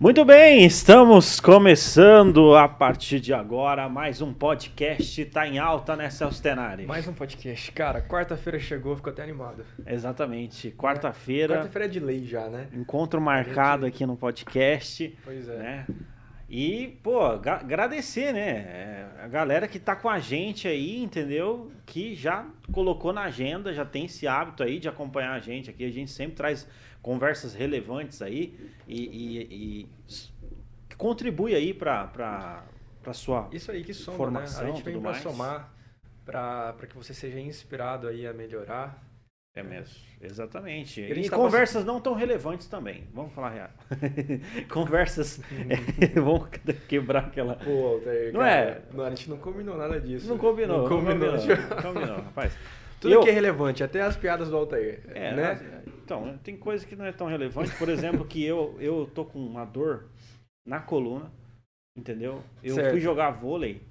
Muito bem, estamos começando a partir de agora mais um podcast. Tá em alta, né, Celso Tenari? Mais um podcast. Cara, quarta-feira chegou, ficou até animado. Exatamente. Quarta-feira, Quarta-feira é de lei já, né? encontro marcado aqui no podcast, Pois é. né? E, pô, agradecer, né? é, A galera que tá com a gente aí, entendeu? Que já colocou na agenda, já tem esse hábito aí de acompanhar a gente aqui. A gente sempre traz conversas relevantes aí e, e- e que contribui aí pra, pra, pra sua. Isso aí que soma, Formação, né? A gente vem mais. somar, pra, pra que você seja inspirado aí a melhorar. É mesmo, exatamente. E a E tá conversas não tão relevantes também, vamos falar real. conversas vão quebrar aquela. Pô, Altair, Não cara, é? Não, a gente não combinou nada disso. Não combinou, Não combinou. Não combinou, rapaz. Tudo Eu- que é relevante, até as piadas do Altair, É, né? mas, Então, tem coisa que não é tão relevante. Por exemplo, que eu, eu tô com uma dor na coluna, entendeu? Eu Certo. fui jogar vôlei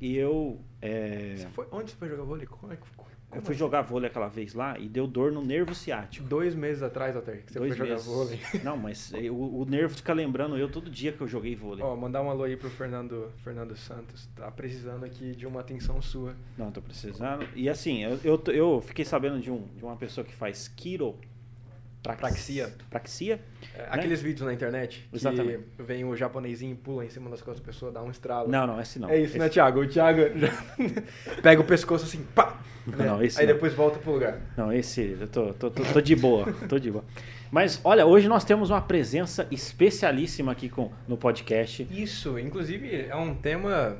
e eu. é, Você foi- onde você foi jogar vôlei? Como é que ficou? eu fui jogar vôlei aquela vez lá e deu dor no nervo ciático. Dois meses atrás, Altair, que você Dois foi jogar meses. vôlei. Não, mas eu- o, o nervo fica lembrando eu todo dia que eu joguei vôlei. Ó, mandar um alô aí pro Fernando, Fernando Santos. Tá precisando aqui de uma atenção sua. Não, tô precisando. E assim, eu, eu, eu fiquei sabendo de, um, de uma pessoa que faz quiro. Praxia. Praxia. É, Aqueles vídeos na internet que Né? Exatamente. vem o japonesinho e pula em cima das costas da pessoa, dá um estralo. Não, não, esse não. é isso, né, esse, Thiago? O Thiago já pega o pescoço assim, pá! Não, né? não, esse Aí não. depois volta pro lugar. Não, esse, eu tô, tô, tô, tô de boa, tô de boa. Mas olha, hoje nós temos uma presença especialíssima aqui com, no podcast. Isso, inclusive, é um tema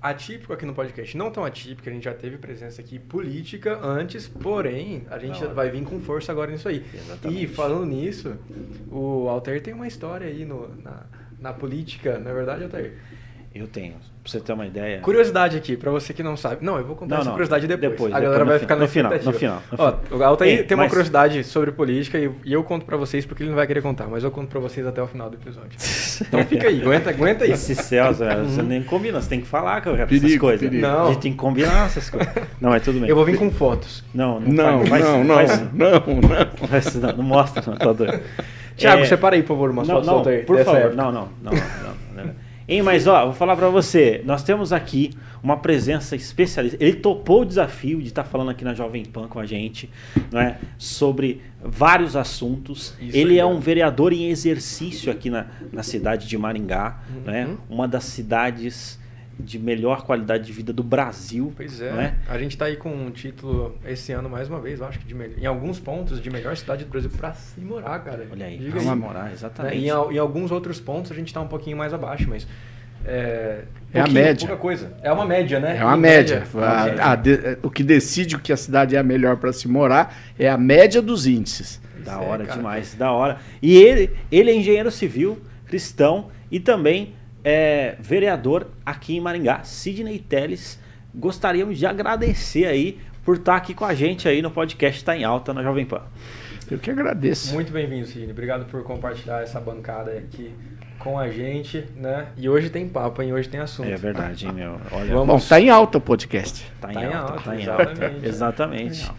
atípico aqui no podcast. Não tão atípico, a gente já teve presença aqui política antes, porém, a gente hora. vai vir com força agora nisso aí. Exatamente. E falando nisso, o Altair tem uma história aí no, na, na política, não é verdade, Altair? Eu tenho, pra você ter uma ideia. Curiosidade aqui, pra você que não sabe. Não, eu vou contar Não, essa não, curiosidade depois. depois, a depois, galera no vai fi- ficar no na final, no final, no Ó, o Altair Ei, tem uma mas- curiosidade sobre política e, e eu conto pra vocês porque ele não vai querer contar, mas eu conto pra vocês até o final do episódio. Então fica aí, aguenta, aguenta aí. Esse Celso, você nem combina, você tem que falar com essas Perigo, coisas. perigo. Não. A gente tem que combinar essas coisas. Não, mas tudo bem. Eu vou vir com fotos. Não, Não, faz- não, não, faz- não, não. faz- não, não mostra, não, tá doido. Thiago, É, separa aí, por favor, umas não, fotos do não, Altair. por favor, não, não, não, não, não. Hein, mas ó, vou falar pra você, nós temos aqui uma presença especialista. Ele topou o desafio de estar falando aqui na Jovem Pan com a gente, não é, sobre vários assuntos. Isso Ele aí, é um vereador em exercício aqui na, na cidade de Maringá, é? Uhum. Uma das cidades de melhor qualidade de vida do Brasil, Pois é. é? A gente tá aí com um título esse ano, mais uma vez, eu acho que de melhor, em alguns pontos, de melhor cidade do Brasil pra se morar, cara. Olha aí, Diga pra aí. se morar, exatamente. Em, al- em alguns outros pontos a gente tá um pouquinho mais abaixo, mas. É, É a média. Pouca coisa. É uma média, né? É uma Em média. é média. A- a de- o que decide o que a cidade é a melhor para se morar é a média dos índices. Da é, hora demais, da hora. E ele, ele é engenheiro civil, cristão e também é vereador aqui em Maringá. Sidney Teles, gostaríamos de agradecer aí por estar aqui com a gente aí no podcast Tá em Alta na Jovem Pan. Eu que agradeço. Muito bem-vindo, Sidney. Obrigado por compartilhar essa bancada aqui com a gente, né? E hoje tem papo, hein? Hoje tem assunto. É verdade, hein, meu? Olha, Vamos- Bom, tá em alta o podcast. tá em Tá em alta, alta, tá em exatamente. alta. Exatamente.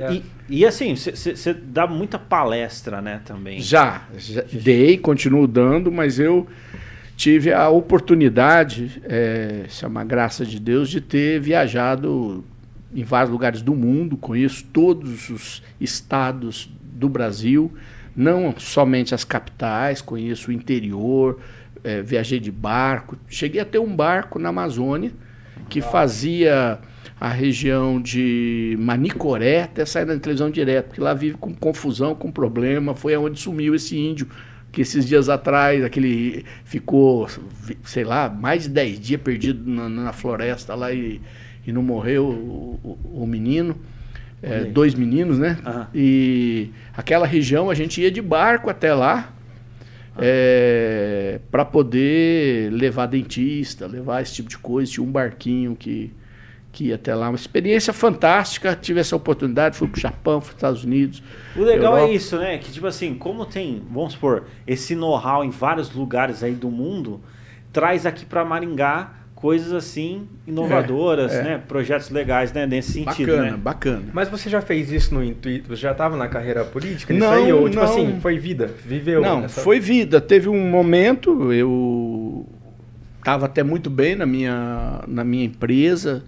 É. E, e assim, você dá muita palestra, né, também. Já, já dei, continuo dando, mas eu tive a oportunidade, é, isso é uma graça de Deus, de ter viajado em vários lugares do mundo, conheço todos os estados do Brasil, não somente as capitais, conheço o interior, é, viajei de barco, cheguei a ter um barco na Amazônia que fazia a região de Manicoré até sair na televisão direto, porque lá vive com confusão, com problema, foi aonde sumiu esse índio que esses dias atrás, aquele ficou, sei lá, mais de 10 dias perdido na, na floresta lá e, e não morreu o, o- o menino. É, dois meninos, né? Aham. E aquela região a gente ia de barco até lá para poder levar dentista, levar esse tipo de coisa. Tinha um barquinho que, que ia até lá. Uma experiência fantástica. Tive essa oportunidade, fui para o Japão, fui para os Estados Unidos. O legal Europa. é isso, né? Que tipo assim, como tem, vamos supor, esse know-how em vários lugares aí do mundo, traz aqui pra Maringá coisas assim inovadoras, É, é. né? Projetos legais, né? Nesse sentido, bacana, né? bacana. Mas você já fez isso no intuito? Você já estava na carreira política? Não, aí? Ou, tipo não. assim, foi vida? Viveu? Não, essa- foi vida. Teve um momento, eu estava até muito bem na minha, na minha empresa,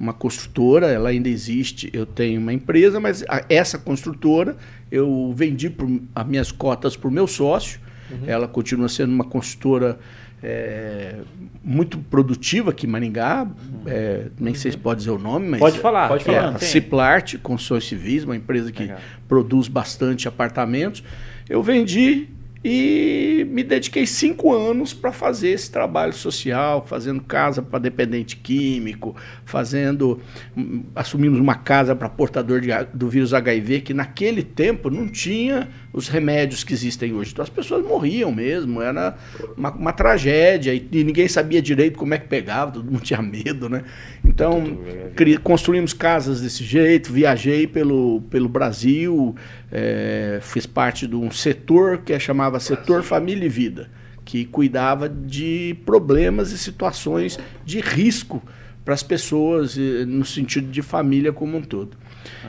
uma construtora, ela ainda existe. Eu tenho uma empresa, mas a- essa construtora eu vendi por, as minhas cotas para o meu sócio. Uhum. Ela continua sendo uma construtora é, muito produtiva aqui em Maringá. É, nem sei se pode dizer o nome, mas Pode falar. Pode tem- é, falar, a. Ciplart, Construções Civis, uma empresa que Legal. produz bastante apartamentos. Eu vendi e me dediquei cinco anos para fazer esse trabalho social, fazendo casa para dependente químico, fazendo. hum, Assumimos uma casa para portador de, do vírus HIV, que naquele tempo não tinha os remédios que existem hoje. Então as pessoas morriam mesmo, era uma, uma tragédia e, e ninguém sabia direito como é que pegava, todo mundo tinha medo, né? Então cri- construímos casas desse jeito, viajei pelo, pelo Brasil, eh, fiz parte de um setor que é, chamava Setor Família e Vida, que cuidava de problemas e situações de risco para as pessoas, no sentido de família como um todo.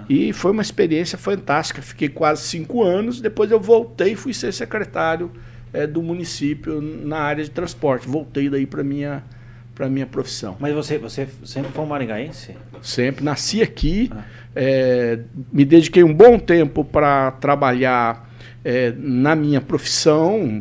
E foi uma experiência fantástica. Fiquei quase cinco anos. Depois eu voltei e fui ser secretário eh, do município na área de transporte. Voltei daí para minha para minha profissão. Mas você, você sempre foi um maringaense? Sempre nasci aqui. Ah. Eh, me dediquei um bom tempo para trabalhar eh, na minha profissão.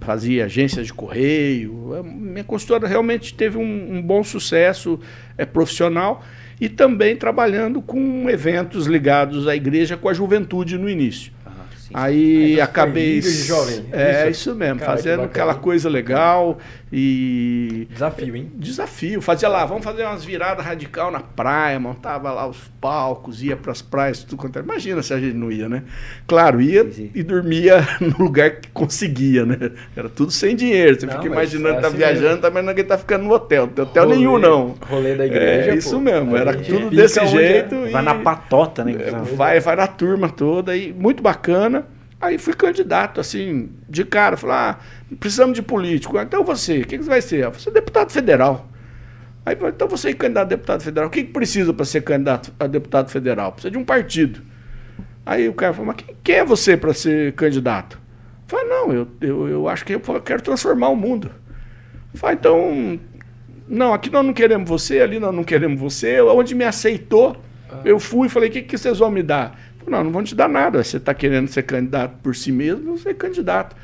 Fazia agências de correio. A Minha consultora realmente teve um, um bom sucesso eh, profissional e também trabalhando com eventos ligados à igreja com a juventude no início. Ah, sim. Aí então acabei. jovem, É, isso? isso mesmo, Cara, fazendo aquela coisa legal e Desafio, hein? desafio. Fazia lá, vamos fazer umas viradas radical na praia, montava lá os palcos, ia para as praias, tudo quanto era. Imagina se a gente não ia, né? Claro, ia Sim, sim. e dormia no lugar que conseguia, né? Era tudo sem dinheiro. Você Não, fica imaginando é que tá assim viajando, mesmo. tá imaginando que tá ficando no hotel. Não tem hotel Rolê- nenhum, não. Rolê da igreja. É isso pô. mesmo, era tudo desse é. jeito. Vai e- na patota, né? é, vai, vai na turma toda e muito bacana. Aí fui candidato, assim, de cara. Falei, ah, precisamos de político. Então você, o que, que você vai ser? Eu falei, "Você é deputado federal. Aí falei, então você é candidato a deputado federal. O que, que precisa para ser candidato a deputado federal? Precisa de um partido. Aí o cara falou, mas quem, quem é você para ser candidato? Eu falei, não, eu, eu, eu acho que eu quero transformar o mundo. Eu falei, então, não, aqui nós não queremos você, ali nós não queremos você. Onde me aceitou, eu fui e falei, o que, que vocês vão me dar? Não, não vão te dar nada. Você está querendo ser candidato por si mesmo, você é candidato.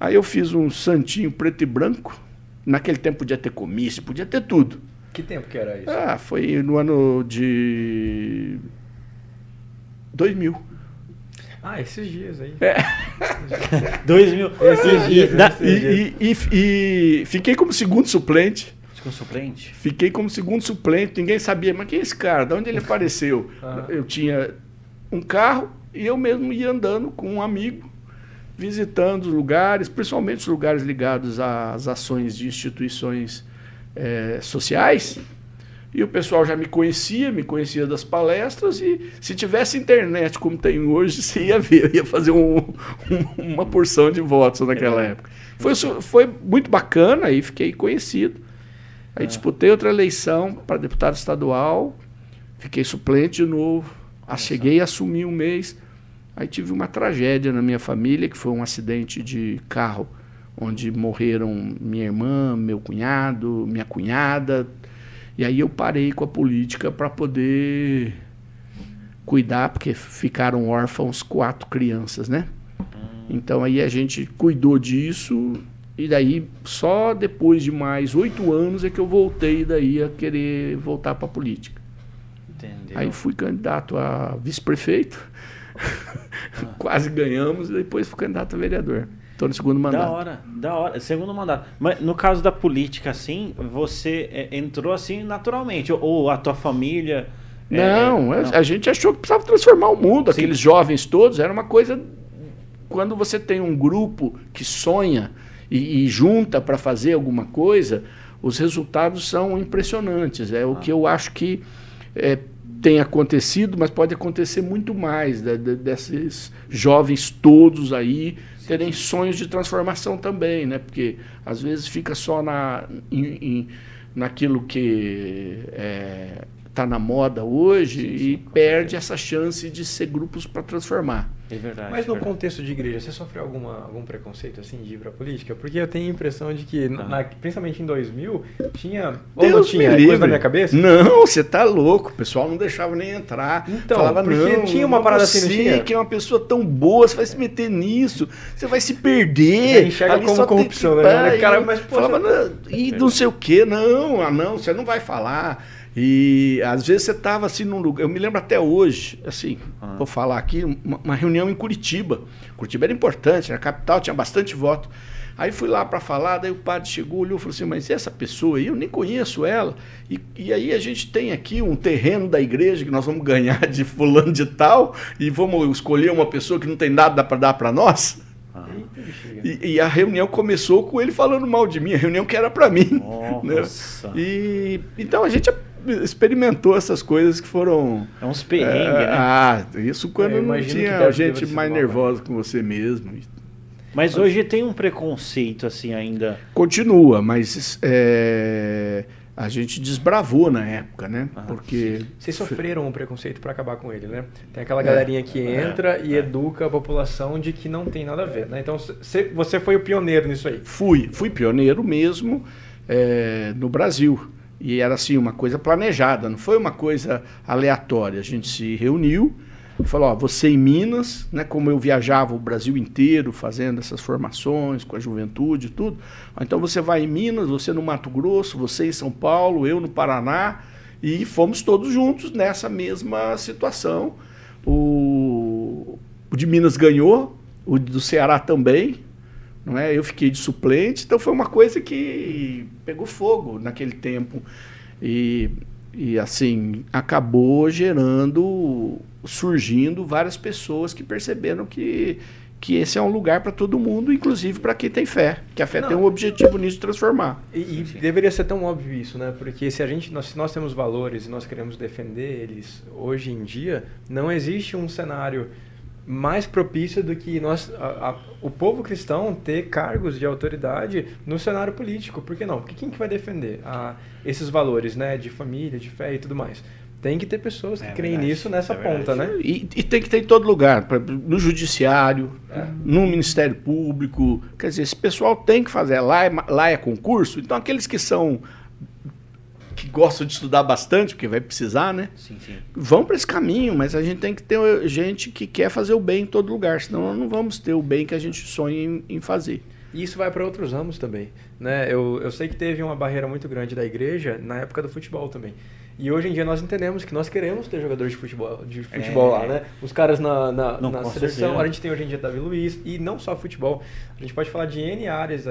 Aí eu fiz um santinho preto e branco. Naquele tempo podia ter comício, podia ter tudo. Que tempo que era isso? Ah, foi no ano de 2000. Ah, esses dias aí. É. Dois mil. Esses dias, e- da- esses E, e- e- e fiquei como segundo suplente. Com suplente? Fiquei como segundo suplente, ninguém sabia, mas quem é esse cara? De onde ele apareceu? Ah. Eu tinha um carro e eu mesmo ia andando com um amigo, visitando os lugares, principalmente os lugares ligados às ações de instituições eh, sociais. E o pessoal já me conhecia, me conhecia das palestras, e se tivesse internet como tem hoje, você ia ver, ia fazer um- um- uma porção de votos naquela época. Foi, foi muito bacana e fiquei conhecido. Aí disputei outra eleição para deputado estadual, fiquei suplente de novo, a- cheguei a assumir um mês. Aí tive uma tragédia na minha família, que foi um acidente de carro, onde morreram minha irmã, meu cunhado, minha cunhada. E aí eu parei com a política para poder cuidar, porque ficaram órfãos quatro crianças, né? Então aí a gente cuidou disso e daí só depois de mais oito anos é que eu voltei daí a querer voltar para a política. Entendeu? Aí fui candidato a vice-prefeito, quase ganhamos e depois fui candidato a vereador. Estou no segundo mandato. Da hora, da hora. Segundo mandato. Mas no caso da política, assim, você é, entrou assim naturalmente? Ou, a tua família. é, Não, é, a- a gente achou que precisava transformar o mundo. Sim. Aqueles jovens todos, era uma coisa. Quando você tem um grupo que sonha e, e junta para fazer alguma coisa, os resultados são impressionantes. É o Ah. que eu acho que é, tem acontecido, mas pode acontecer muito mais da- da- desses jovens todos aí terem sonhos de transformação também, né? Porque às vezes fica só na, em- em- naquilo que está na moda hoje Sim, sim, e perde certeza. essa chance de ser grupos para transformar. É verdade. Mas no verdade. contexto de igreja, você sofreu alguma, algum preconceito assim de ir pra política? Porque eu tenho a impressão de que, Ah. na- principalmente em 2000, tinha. Ou não tinha? livre. coisa da minha cabeça? Não, você tá louco. O pessoal não deixava nem entrar. Então, Falava, porque não, tinha uma parada você, assim, não tinha? que é uma pessoa tão boa, você vai se meter nisso, você vai se perder. Já enxerga Ali como corrupção, né? Cara, e mas, pô, falava, você- não, e não sei o que, não, ah, não, você não vai falar. E às vezes você tava assim num lugar, eu me lembro até hoje, assim, Ah. vou falar aqui, uma, uma reunião em Curitiba. Curitiba era importante, era capital, tinha bastante voto. Aí fui lá para falar, daí o padre chegou, olhou e falou assim: Mas essa pessoa aí, eu nem conheço ela. E, e aí a gente tem aqui um terreno da igreja que nós vamos ganhar de fulano de tal, e vamos escolher uma pessoa que não tem nada para dar para nós. Ah. E, e a reunião começou com ele falando mal de mim, a reunião que era para mim. né? E então a gente experimentou essas coisas que foram. É uns perrengues, É, né? Ah, isso quando Eu não tinha gente mais mal, nervosa com você mesmo. Mas hoje tem um preconceito, assim, ainda. Continua, mas é, a gente desbravou na época, né? Ah, Porque. Vocês sofreram um preconceito pra acabar com ele, né? Tem aquela É, galerinha que é, entra e é. educa a população de que não tem nada a ver, né? Então cê- você foi o pioneiro nisso aí. Fui, fui pioneiro mesmo é, no Brasil. E era assim, uma coisa planejada, não foi uma coisa aleatória. A gente se reuniu falou: ó, você em Minas, né, como eu viajava o Brasil inteiro fazendo essas formações com a juventude e tudo, então você vai em Minas, você no Mato Grosso, você em São Paulo, eu no Paraná, e fomos todos juntos nessa mesma situação. O, o de Minas ganhou, o do Ceará também, não é? Eu fiquei de suplente, então foi uma coisa que pegou fogo naquele tempo e, e assim acabou gerando, surgindo várias pessoas que perceberam que que esse é um lugar para todo mundo, inclusive para quem tem fé, que a fé Não. tem um objetivo nisso de transformar. E, e deveria ser tão óbvio isso, né? Porque se a gente, nós, se nós temos valores e nós queremos defender eles hoje em dia, não existe um cenário mais propício do que nós, a- a- o povo cristão ter cargos de autoridade no cenário político. Por que não? Porque quem que vai defender ah, esses valores, né? De família, de fé e tudo mais? Tem que ter pessoas que É creem verdade, nisso nessa é ponta, verdade. né? E, e tem que ter em todo lugar, pra- no judiciário, É. no Ministério Público. Quer dizer, esse pessoal tem que fazer. Lá é, lá é concurso, então aqueles que são. Que gostam de estudar bastante, porque vai precisar, né? Sim, sim. Vão para esse caminho, mas a gente tem que ter gente que quer fazer o bem em todo lugar, senão nós não vamos ter o bem que a gente sonha em, em fazer. E isso vai para outros ramos também. Né? Eu, eu sei que teve uma barreira muito grande da igreja na época do futebol também. E hoje em dia nós entendemos que nós queremos ter jogadores de futebol, de futebol É. lá, né? Os caras na, na, Não, na seleção, certeza. a gente tem hoje em dia Davi Luiz, e não só futebol. A gente pode falar de N áreas,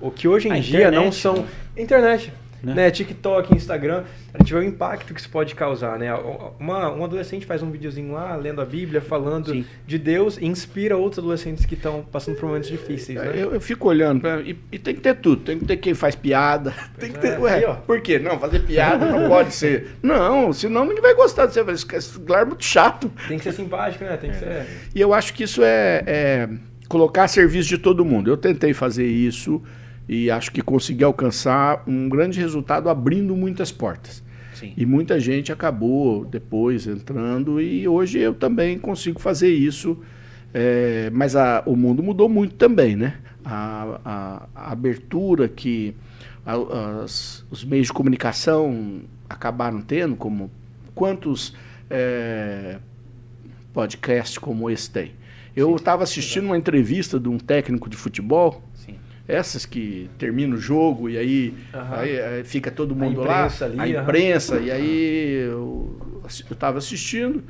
o que hoje em A dia não internet, são... né? Internet. Né? Né? TikTok, Instagram, a gente vê o impacto que isso pode causar, né? Uma, um adolescente faz um videozinho lá, lendo a Bíblia, falando Sim. de Deus, e inspira outros adolescentes que estão passando por momentos difíceis, né? Eu, eu fico olhando, pra- e, e tem que ter tudo. Tem que ter quem faz piada. Tem que ter. é. Ué, Aí, por quê? Não, fazer piada não pode ser. Não, senão ninguém vai gostar de você. Vai ficar esse lugar é muito chato. Tem que ser simpático, né? Tem que ser... E eu acho que isso é, é colocar a serviço de todo mundo. Eu tentei fazer isso e acho que consegui alcançar um grande resultado abrindo muitas portas. Sim. E muita gente acabou depois entrando e hoje eu também consigo fazer isso. É, mas a- o mundo mudou muito também, né? A, a- a abertura que as- os meios de comunicação acabaram tendo, como quantos é, podcasts como esse tem. Eu estava assistindo uma entrevista de um técnico de futebol. Essas que termina o jogo e aí, Aham. aí, aí fica todo mundo lá, imprensa ali, a imprensa, e aí eu estava assistindo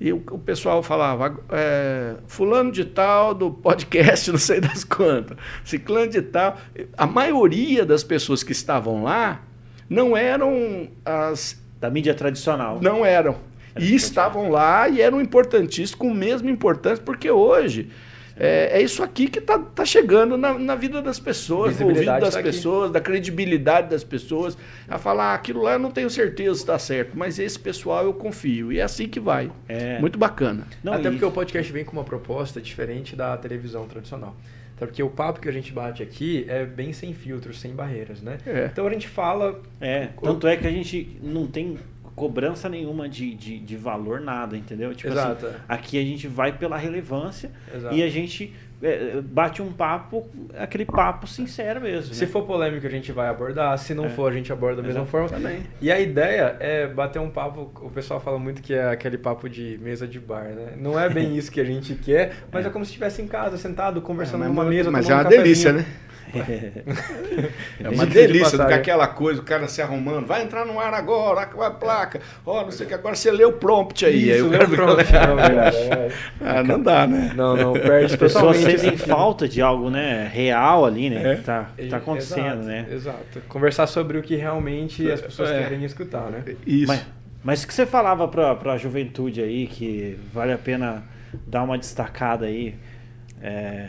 e o, o pessoal falava, é, fulano de tal do podcast, não sei das quantas, ciclano de tal. A maioria das pessoas que estavam lá não eram as Da mídia tradicional. não eram. Era E estavam lá e eram importantíssimos, com o mesmo importância, porque hoje é, é isso aqui que está tá chegando na, na vida das pessoas, no ouvido das tá aqui. pessoas, da credibilidade das pessoas. A falar, ah, aquilo lá eu não tenho certeza se está certo, mas esse pessoal eu confio. E é assim que vai. É. Muito bacana. Não, Até e- porque o podcast vem com uma proposta diferente da televisão tradicional. A Porque o papo que a gente bate aqui é bem sem filtros, sem barreiras, né? É. Então a gente fala. É, tanto é que a gente não tem cobrança nenhuma de, de, de valor, nada, entendeu? Tipo Exato. assim, aqui a gente vai pela relevância Exato. e a gente é, bate um papo, aquele papo sincero mesmo. Se né? for polêmico, a gente vai abordar. Se não É. for, a gente aborda da mesma forma. Também. E a ideia é bater um papo. O pessoal fala muito que é aquele papo de mesa de bar, né? Não é bem isso que a gente quer, mas é, como se estivesse em casa, sentado, conversando mas, numa mesa. mas é uma um delícia, cafezinho. né? É Diga uma de delícia do que passagem. aquela coisa, o cara se arrumando, vai entrar no ar agora, a placa, ó, não sei o que, agora você lê o prompt aí. aí Isso, o lê cara o prompt, não, é. Ah, não dá, né? Não, não, perde As pessoas sentem falta de algo, né, real ali, né, É. que tá, tá acontecendo, exato, né? Exato. Conversar sobre o que realmente as pessoas É. querem escutar, né? Isso. Mas, mas o que você falava pra, pra juventude aí, que vale a pena dar uma destacada aí, é,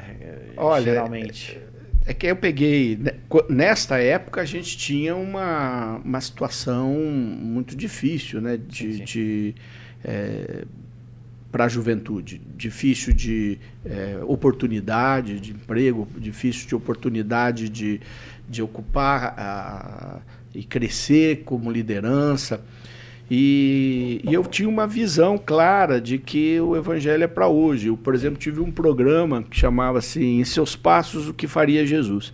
Olha, geralmente. É que eu peguei. né, Nesta época a gente tinha uma, uma situação muito difícil, né? De, Sim, sim. de, para a juventude. Difícil de é, oportunidade de emprego, difícil de oportunidade de, de ocupar a- e crescer como liderança. E, e eu tinha uma visão clara de que o evangelho é para hoje. Eu, por exemplo, tive um programa que chamava assim, Em Seus Passos, o que faria Jesus?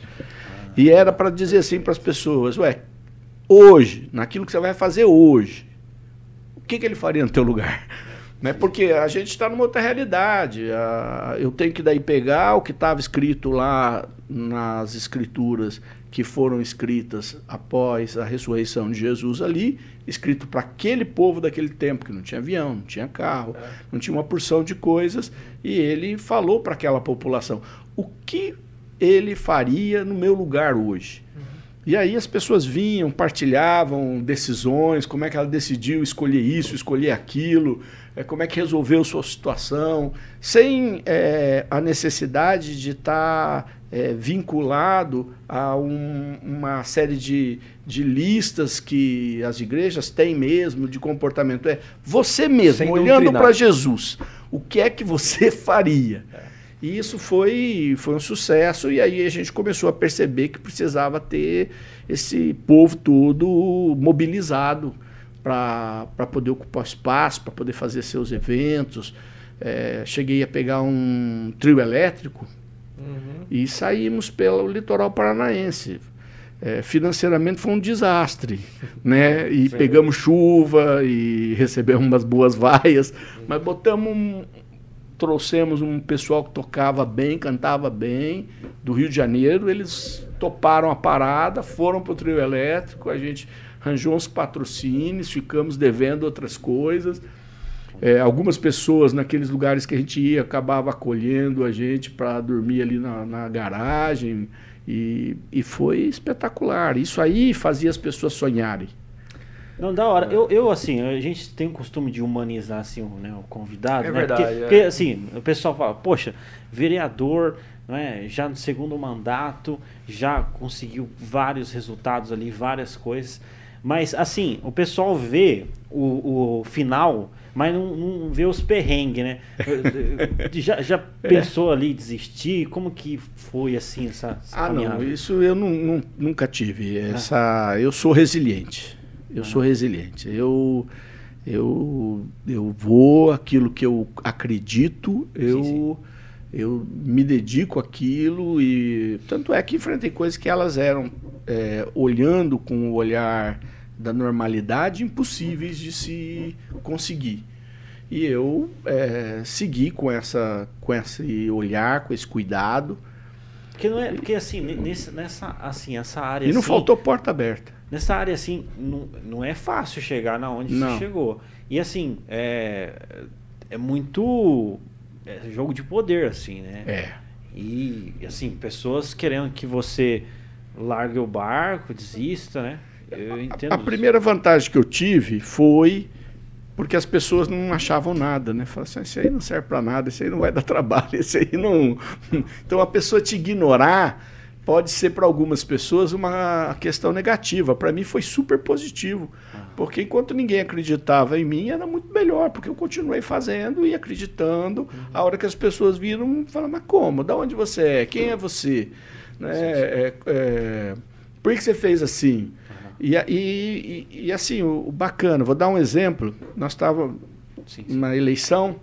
E era para dizer assim para as pessoas, ué, hoje, naquilo que você vai fazer hoje, o que, que ele faria no teu lugar? Né? Porque a gente está numa outra realidade. eu tenho que daí pegar o que estava escrito lá nas escrituras que foram escritas após a ressurreição de Jesus ali, escrito para aquele povo daquele tempo, que não tinha avião, não tinha carro, não tinha uma porção de coisas, e ele falou para aquela população: o que ele faria no meu lugar hoje? E aí as pessoas vinham, partilhavam decisões, como é que ela decidiu escolher isso, escolher aquilo, eh, como é que resolveu sua situação, sem eh, a necessidade de estar eh, vinculado a um- uma série de, de listas que as igrejas têm mesmo de comportamento. É você mesmo, Sem olhando para Jesus, o que é que você faria? E isso foi, foi um sucesso, e aí a gente começou a perceber que precisava ter esse povo todo mobilizado para poder ocupar espaço, para poder fazer seus eventos. É, cheguei a pegar um trio elétrico Uhum. e saímos pelo litoral paranaense. É, financeiramente foi um desastre, né? E Sim. pegamos chuva e recebemos umas boas vaias, mas botamos um, trouxemos um pessoal que tocava bem, cantava bem, do Rio de Janeiro, eles toparam a parada, foram para o trio elétrico, a gente arranjou uns patrocínios, ficamos devendo outras coisas. É, algumas pessoas naqueles lugares que a gente ia acabava acolhendo a gente para dormir ali na, na garagem e, e foi espetacular. Isso aí fazia as pessoas sonharem. Não, da hora. Eu, eu, assim, a gente tem o costume de humanizar, assim, o, né, o convidado, É né? verdade, Porque, é. porque, assim, o pessoal fala, poxa, vereador, não é? já no segundo mandato, já conseguiu vários resultados ali, várias coisas. Mas, assim, o pessoal vê o, o final, mas não, não vê os perrengues, né? já já pensou ali em desistir? Como que foi, assim, essa, essa Ah, não, caminhada? isso eu nu- nu- nunca tive. Essa, eu sou resiliente. Eu sou resiliente. Eu, eu, eu vou aquilo que eu acredito, eu, sim. Eu me dedico àquilo e tanto é que enfrentei coisas que elas eram é, olhando com o olhar da normalidade impossíveis de se conseguir. E eu é, segui com, essa, com esse olhar, com esse cuidado. Porque, não é, porque assim, nesse, nessa, assim, essa área E não assim, faltou porta aberta. Nessa área, assim, não, não é fácil chegar na onde Não. você chegou. E, assim, é, é muito é jogo de poder, assim, né? É. E, assim, pessoas querendo que você largue o barco, desista, né? Eu entendo A isso. primeira vantagem que eu tive foi porque as pessoas não achavam nada, né? Falaram assim, isso aí não serve para nada, isso aí não vai dar trabalho, isso aí não. Então a pessoa te ignorar pode ser para algumas pessoas uma questão negativa. Para mim foi super positivo, porque enquanto ninguém acreditava em mim, era muito melhor, porque eu continuei fazendo e acreditando. A hora que as pessoas viram, falaram, mas como? Da onde você é? Quem é você? Né? É, é, por que você fez assim? E, e, e, e, assim, o, o, bacana, vou dar um exemplo. Nós estávamos numa eleição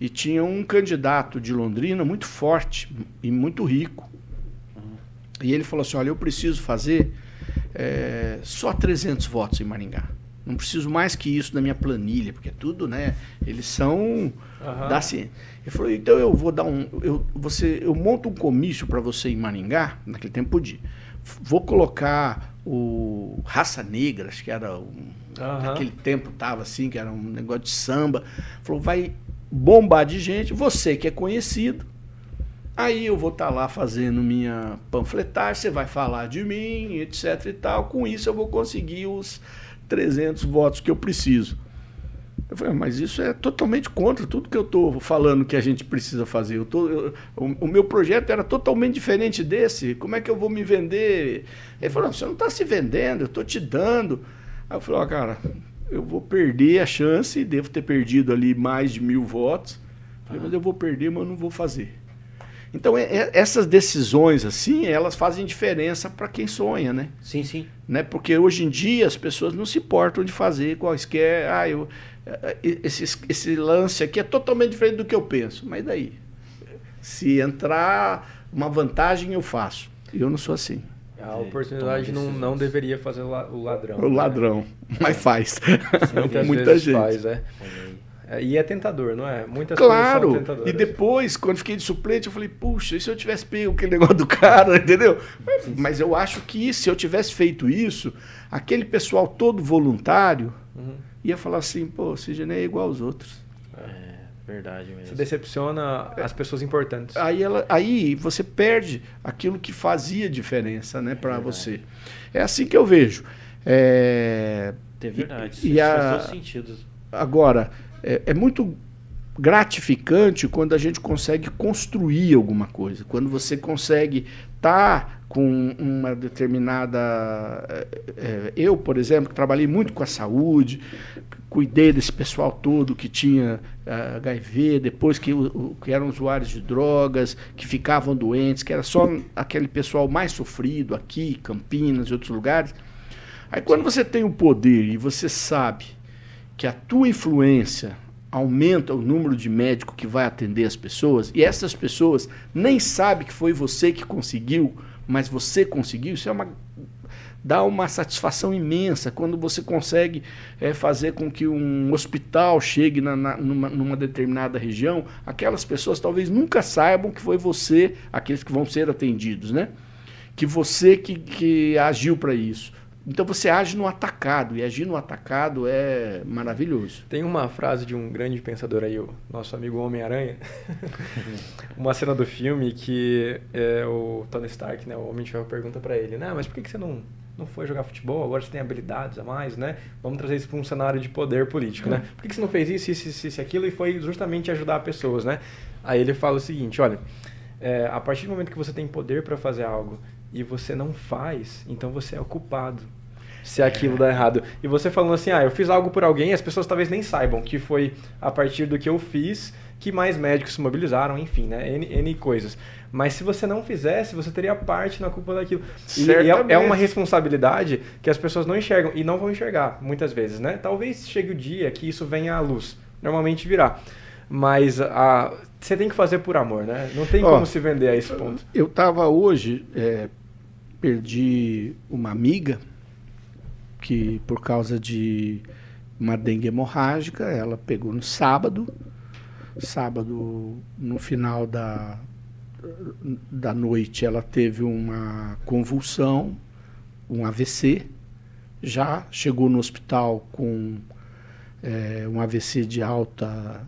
e tinha um candidato de Londrina muito forte e muito rico. E ele falou assim: Olha, eu preciso fazer é, só 300 votos em Maringá. Não preciso mais que isso na minha planilha, porque é tudo, né? Eles são uhum. da ciência. Ele falou: Então eu vou dar um. Eu, você, eu monto um comício para você em Maringá, naquele tempo podia. Vou colocar o Raça Negra, acho que era um. Uhum. Naquele tempo tava assim, que era um negócio de samba. Falou: vai bombar de gente, você que é conhecido Aí eu vou estar tá lá fazendo minha panfletagem, você vai falar de mim, etc e tal. Com isso eu vou conseguir os 300 votos que eu preciso. Eu falei, ah, mas isso é totalmente contra tudo que eu estou falando que a gente precisa fazer. Eu tô, eu, o, o, meu projeto era totalmente diferente desse. Como é que eu vou me vender? Ele falou, você não está se vendendo, eu estou te dando. Aí eu falei, ó, cara, eu vou perder a chance, devo ter perdido ali mais de mil votos. Falei, mas eu vou perder, mas eu não vou fazer. Então, é, é, essas decisões, assim, elas fazem diferença para quem sonha, né? Sim, sim. Né? Porque hoje em dia as pessoas não se importam de fazer quaisquer. Ah, eu, é, é, esse, esse lance aqui é totalmente diferente do que eu penso. Mas daí? Se entrar uma vantagem, eu faço. Eu não sou assim. A oportunidade não, não deveria fazer o ladrão. O ladrão, né? mas faz. Muita gente. Faz, é. É, e é tentador, não é? Muitas claro. coisas são E depois, quando fiquei de suplente, eu falei, puxa, e se eu tivesse pego aquele negócio do cara, entendeu? Mas, mas eu acho que se eu tivesse feito isso, aquele pessoal todo voluntário uhum. ia falar assim, pô, o Sidney é igual aos outros. É, verdade mesmo. Você decepciona as pessoas importantes. Aí, ela, aí você perde aquilo que fazia diferença, né, para é você. É assim que eu vejo. É, é verdade. E, e a, faz todo sentido. Agora, é, é muito gratificante quando a gente consegue construir alguma coisa, quando você consegue estar tá com uma determinada. É, é eu, por exemplo, trabalhei muito com a saúde, cuidei desse pessoal todo que tinha é, HIV, depois que, que eram usuários de drogas, que ficavam doentes, que era só aquele pessoal mais sofrido aqui, Campinas e outros lugares. Aí quando você tem o poder e você sabe que a tua influência aumenta o número de médico que vai atender as pessoas e essas pessoas nem sabem que foi você que conseguiu, mas você conseguiu, isso é uma dá uma satisfação imensa quando você consegue é, fazer com que um hospital chegue na, na, numa, numa, determinada região, aquelas pessoas talvez nunca saibam que foi você, aqueles que vão ser atendidos, né? Que você que, que agiu para isso. Então você age no atacado, e agir no atacado é maravilhoso. Tem uma frase de um grande pensador aí, o nosso amigo Homem-Aranha, uma cena do filme que é, o Tony Stark, né, o Homem de Ferro, pergunta para ele, né, mas por que, que você não, não foi jogar futebol? Agora você tem habilidades a mais, né? Vamos trazer isso para um cenário de poder político, né? Por que, que você não fez isso, isso, isso, isso, aquilo? E foi justamente ajudar pessoas, né? Aí ele fala o seguinte, olha, é, a partir do momento que você tem poder para fazer algo e você não faz, então você é ocupado se aquilo dá errado. E você falando assim, ah, eu fiz algo por alguém, as pessoas talvez nem saibam que foi a partir do que eu fiz que mais médicos se mobilizaram, enfim, né? N, N coisas. Mas se você não fizesse, você teria parte na culpa daquilo. E, e é, é, uma responsabilidade que as pessoas não enxergam e não vão enxergar, muitas vezes, né? Talvez chegue o dia que isso venha à luz. Normalmente virá. Mas a, você tem que fazer por amor, né? Não tem Ó, como se vender a esse ponto. Eu estava hoje, é, perdi uma amiga que por causa de uma dengue hemorrágica, ela pegou no sábado, sábado no final da, da noite ela teve uma convulsão, um AVC, já chegou no hospital com é, um AVC de alta,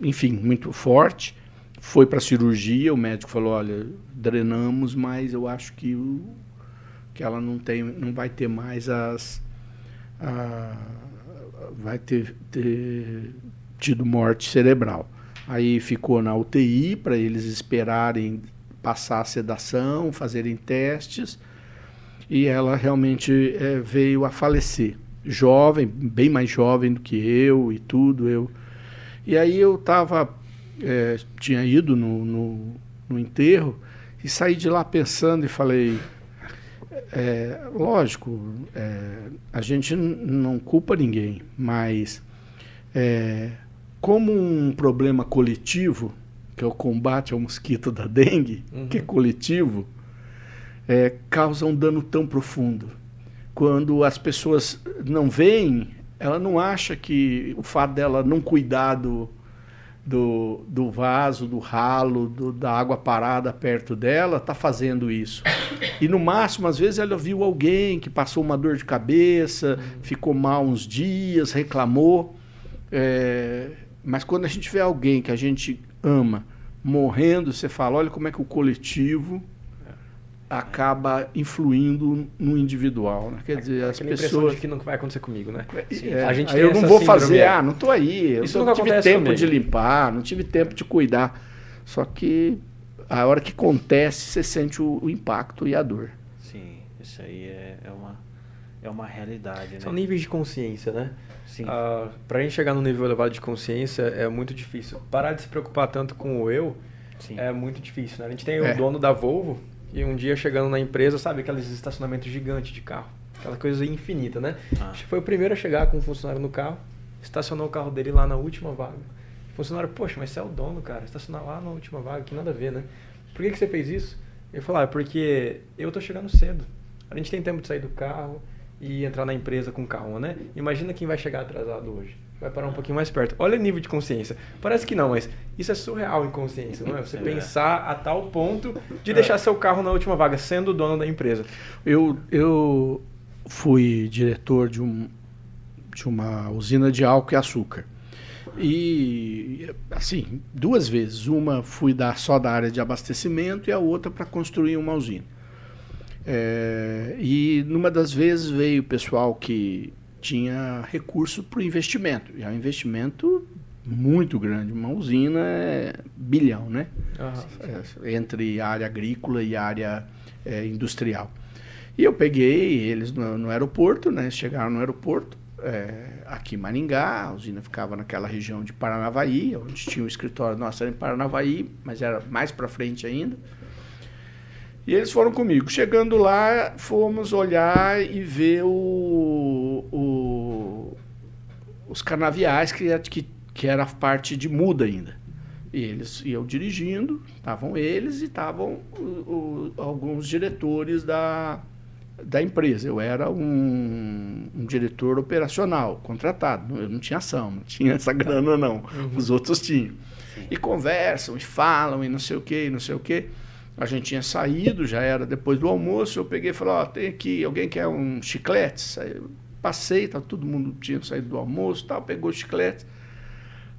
enfim, muito forte, foi para cirurgia, o médico falou, olha, drenamos, mas eu acho que o que ela não tem, não vai ter mais as a, vai ter, ter tido morte cerebral. Aí ficou na UTI para eles esperarem passar a sedação, fazerem testes, e ela realmente é, veio a falecer. Jovem, bem mais jovem do que eu e tudo, eu. E aí eu tava, é, tinha ido no, no, no enterro e saí de lá pensando e falei, é, lógico, é, a gente não culpa ninguém, mas é, como um problema coletivo, que é o combate ao mosquito da dengue, uhum. que é coletivo, é, causa um dano tão profundo. Quando as pessoas não veem, ela não acha que o fato dela não cuidar do, do, do vaso, do ralo, do, da água parada perto dela, está fazendo isso. E no máximo, às vezes, ela viu alguém que passou uma dor de cabeça, ficou mal uns dias, reclamou. É, mas quando a gente vê alguém que a gente ama morrendo, você fala: olha como é que o coletivo acaba influindo no individual, né? Quer dizer, as pessoas de que não vai acontecer comigo, né? É, a gente eu não vou fazer, ah, não estou aí, eu Isso não tive tempo comigo. de limpar, não tive tempo de cuidar. Só que a hora que acontece, você sente o, o impacto e a dor. Sim, isso aí é, é uma é uma realidade, né? São níveis de consciência, né? Sim. Uh, Para a gente chegar num nível elevado de consciência é muito difícil. Parar de se preocupar tanto com o eu Sim. é muito difícil, né? A gente tem é. o dono da Volvo, e um dia chegando na empresa, sabe aqueles estacionamentos gigantes de carro? Aquela coisa infinita, né? Ah. Foi o primeiro a chegar com um funcionário no carro, estacionou o carro dele lá na última vaga. O funcionário, poxa, mas você é o dono, cara, estacionar lá na última vaga, que nada a ver, né? Por que, que você fez isso? Ele falou, ah, é porque eu tô chegando cedo. A gente tem tempo de sair do carro e entrar na empresa com calma, né? Imagina quem vai chegar atrasado hoje vai parar um pouquinho mais perto. Olha o nível de consciência. Parece que não, mas isso é surreal em consciência, não é? Você é. pensar a tal ponto de deixar seu carro na última vaga, sendo o dono da empresa. Eu, eu fui diretor de, um, de uma usina de álcool e açúcar. E, assim, duas vezes. Uma fui da, só da área de abastecimento e a outra para construir uma usina. É, e numa das vezes veio o pessoal que tinha recurso para o investimento. E é um investimento muito grande. Uma usina é bilhão, né? Uhum. É, entre a área agrícola e a área é, industrial. E eu peguei eles no, no aeroporto, né? Chegaram no aeroporto, é, aqui em Maringá, a usina ficava naquela região de Paranavaí, onde tinha o escritório nosso era em Paranavaí, mas era mais para frente ainda. E eles foram comigo. Chegando lá, fomos olhar e ver o, o, os canaviais, que, que, que era parte de muda ainda. E eles iam dirigindo, estavam eles e estavam alguns diretores da, da empresa. Eu era um, um, diretor operacional, contratado. Eu não tinha ação, não tinha essa grana, não. Uhum. Os outros tinham. Sim. E conversam, e falam, e não sei o quê, e não sei o quê. A gente tinha saído, já era depois do almoço. Eu peguei e falei: Ó, oh, tem aqui, alguém quer um chiclete? Passei, tá, todo mundo tinha saído do almoço, tal, pegou o chiclete.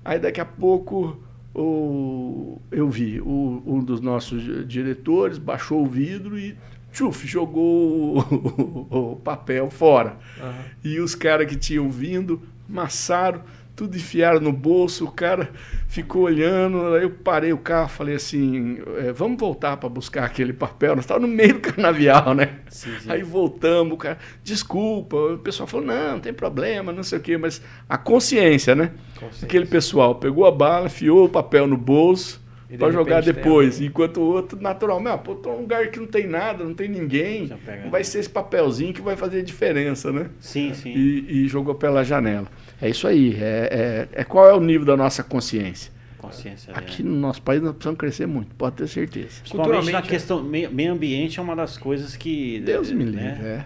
Aí daqui a pouco o, eu vi o, um dos nossos diretores baixou o vidro e tchuf, jogou o, o papel fora. Uhum. E os caras que tinham vindo amassaram tudo enfiaram no bolso, o cara ficou olhando, aí eu parei o carro, falei assim, é, vamos voltar para buscar aquele papel, nós estávamos no meio do canavial, né? Sim, sim. Aí voltamos, o cara, desculpa, o pessoal falou, não, não tem problema, não sei o quê, mas a consciência, né? Consciência. Aquele pessoal pegou a bala, enfiou o papel no bolso, para de jogar depois. Enquanto o outro, naturalmente, ah, pô, tô num lugar que não tem nada, não tem ninguém. Vai ser esse papelzinho que vai fazer diferença, né? Sim, sim. E, e jogou pela janela. É isso aí. É, é, é, qual é o nível da nossa consciência? Consciência. Aqui é. no nosso país nós precisamos crescer muito, pode ter certeza. Culturalmente, na questão meio ambiente é uma das coisas que. Deus me livre, né?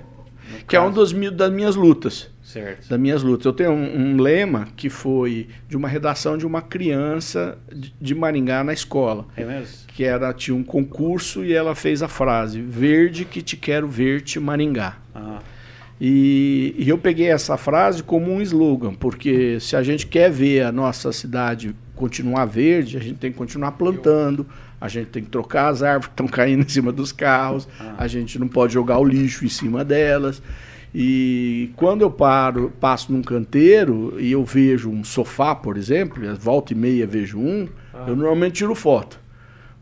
é. que caso. é um dos, das minhas lutas. Certo. Das minhas lutas. Eu tenho um, um, lema que foi de uma redação de uma criança de, de Maringá na escola. É mesmo? Que era, tinha um concurso e ela fez a frase: Verde que te quero ver-te, Maringá. Ah. E, e, eu peguei essa frase como um slogan, porque se a gente quer ver a nossa cidade continuar verde, a gente tem que continuar plantando, a gente tem que trocar as árvores que estão caindo em cima dos carros, ah. a gente não pode jogar o lixo em cima delas. E quando eu paro, passo num canteiro e eu vejo um sofá, por exemplo, volta e meia vejo um, ah. eu normalmente tiro foto.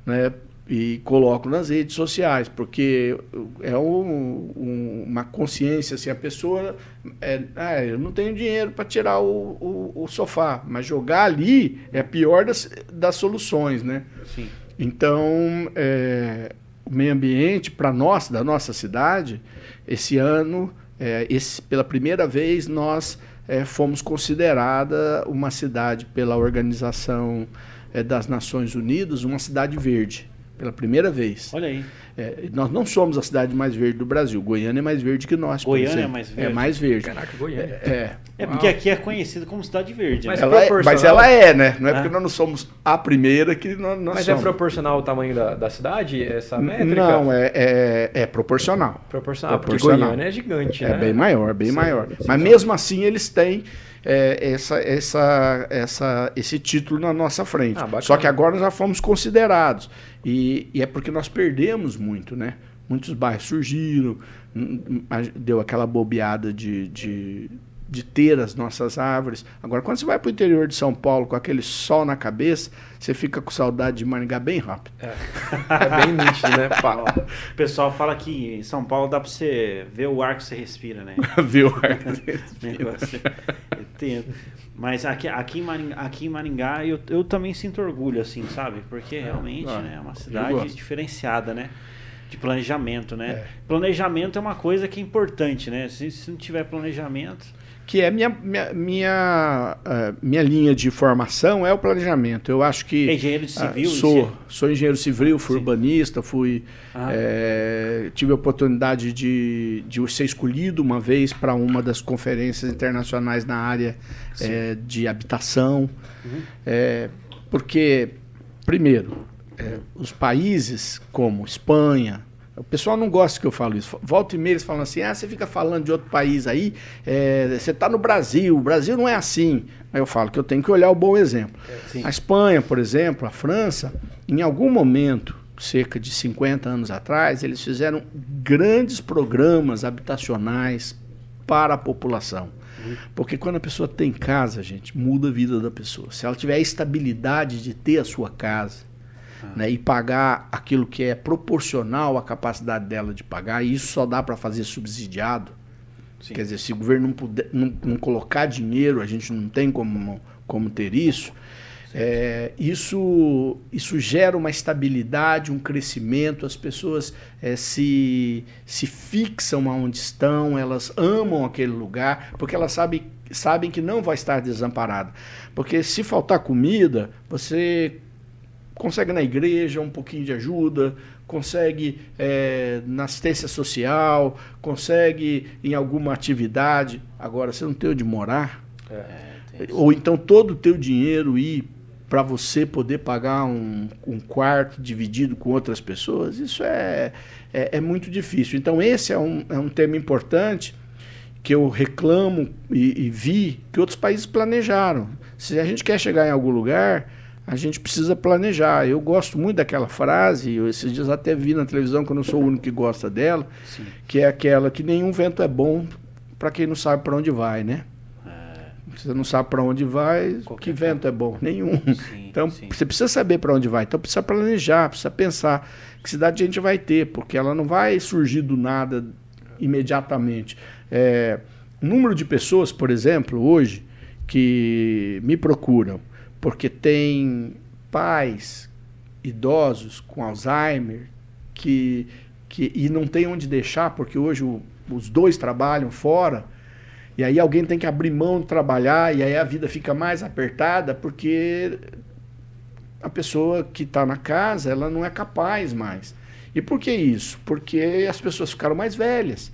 Né? E coloco nas redes sociais, porque é um, um, uma consciência, assim, a pessoa, é, ah, eu não tenho dinheiro para tirar o, o, o, sofá, mas jogar ali é a pior das, das soluções, né? Sim. Então, é, o meio ambiente, para nós, da nossa cidade, esse ano, é, esse, pela primeira vez, nós é, fomos considerada uma cidade pela Organização é, das Nações Unidas, uma cidade verde pela primeira vez. Olha aí. É, nós não somos a cidade mais verde do Brasil. Goiânia é mais verde que nós. Goiânia é mais verde. É mais verde. Caraca, Goiânia. É, é porque aqui é conhecido como cidade verde. Mas, né? ela, é, mas ela é, né? Não é, porque nós não somos a primeira que nós, nós Mas somos. é proporcional ao tamanho da, da cidade, essa métrica? Não, é, é, é proporcional. Proporcional, proporcional. porque Goiânia é gigante, é né? bem maior, bem sim, maior. Sim, mas sim. mesmo assim eles têm é, essa, essa, essa, esse título na nossa frente. Ah, Só que agora nós já fomos considerados. E, e, é porque nós perdemos muito, né? Muitos bairros surgiram, deu aquela bobeada de, de de ter as nossas árvores. Agora, quando você vai para o interior de São Paulo com aquele sol na cabeça, você fica com saudade de Maringá bem rápido. É, é bem nítido, né? O pessoal fala que em São Paulo dá para você ver o ar que você respira, né? ver o ar que você respira. Mas aqui, aqui, em Maringá, aqui em Maringá eu, eu também sinto orgulho, assim, sabe? Porque realmente ah, né, é uma cidade diferenciada, né? de planejamento, né? É. Planejamento é uma coisa que é importante, né? Se, se não tiver planejamento, que é minha, minha, minha, uh, minha linha de formação é o planejamento. Eu acho que. É engenheiro civil? Uh, sou, sou engenheiro civil, fui Sim. urbanista, fui. Ah. É, tive a oportunidade de, de ser escolhido uma vez para uma das conferências internacionais na área é, de habitação. Uhum. É, porque, primeiro, os países como Espanha, o pessoal não gosta que eu falo isso. Volta e meia eles falam assim: ah, você fica falando de outro país aí, é, você está no Brasil, o Brasil não é assim. Aí eu falo que eu tenho que olhar o bom exemplo. É, a Espanha, por exemplo, a França, em algum momento, cerca de 50 anos atrás, eles fizeram grandes programas habitacionais para a população. Uhum. Porque quando a pessoa tem casa, gente, muda a vida da pessoa. Se ela tiver a estabilidade de ter a sua casa, né, e pagar aquilo que é proporcional à capacidade dela de pagar, e isso só dá para fazer subsidiado. Sim. Quer dizer, se o governo não, puder, não, não, colocar dinheiro, a gente não tem como, como ter isso. É, isso, isso gera uma estabilidade, um crescimento, as pessoas é, se, se fixam aonde estão, elas amam aquele lugar, porque elas sabem, sabem que não vai estar desamparada. Porque se faltar comida, você consegue na igreja um pouquinho de ajuda, consegue é, na assistência social, consegue em alguma atividade. Agora, você não tem onde morar, é, ou então todo o teu dinheiro ir para você poder pagar um, um, quarto dividido com outras pessoas, isso é, é, é muito difícil. Então, esse é um, é um tema importante que eu reclamo e, e vi que outros países planejaram. Se a gente quer chegar em algum lugar, a gente precisa planejar. Eu gosto muito daquela frase, eu esses dias até vi na televisão, quando eu sou o único que gosta dela, Sim. que é aquela que nenhum vento é bom para quem não sabe para onde vai, né? É. Você não sabe para onde vai, Qualquer que vento é bom? Nenhum. Sim, então, sim. você precisa saber para onde vai. Então, precisa planejar, precisa pensar que cidade a gente vai ter, porque ela não vai surgir do nada imediatamente. É, número de pessoas, por exemplo, hoje, que me procuram porque tem pais idosos com Alzheimer que, que e não tem onde deixar, porque hoje o, os dois trabalham fora, e aí alguém tem que abrir mão de trabalhar, e aí a vida fica mais apertada, porque a pessoa que está na casa, ela não é capaz mais. E por que isso? Porque as pessoas ficaram mais velhas.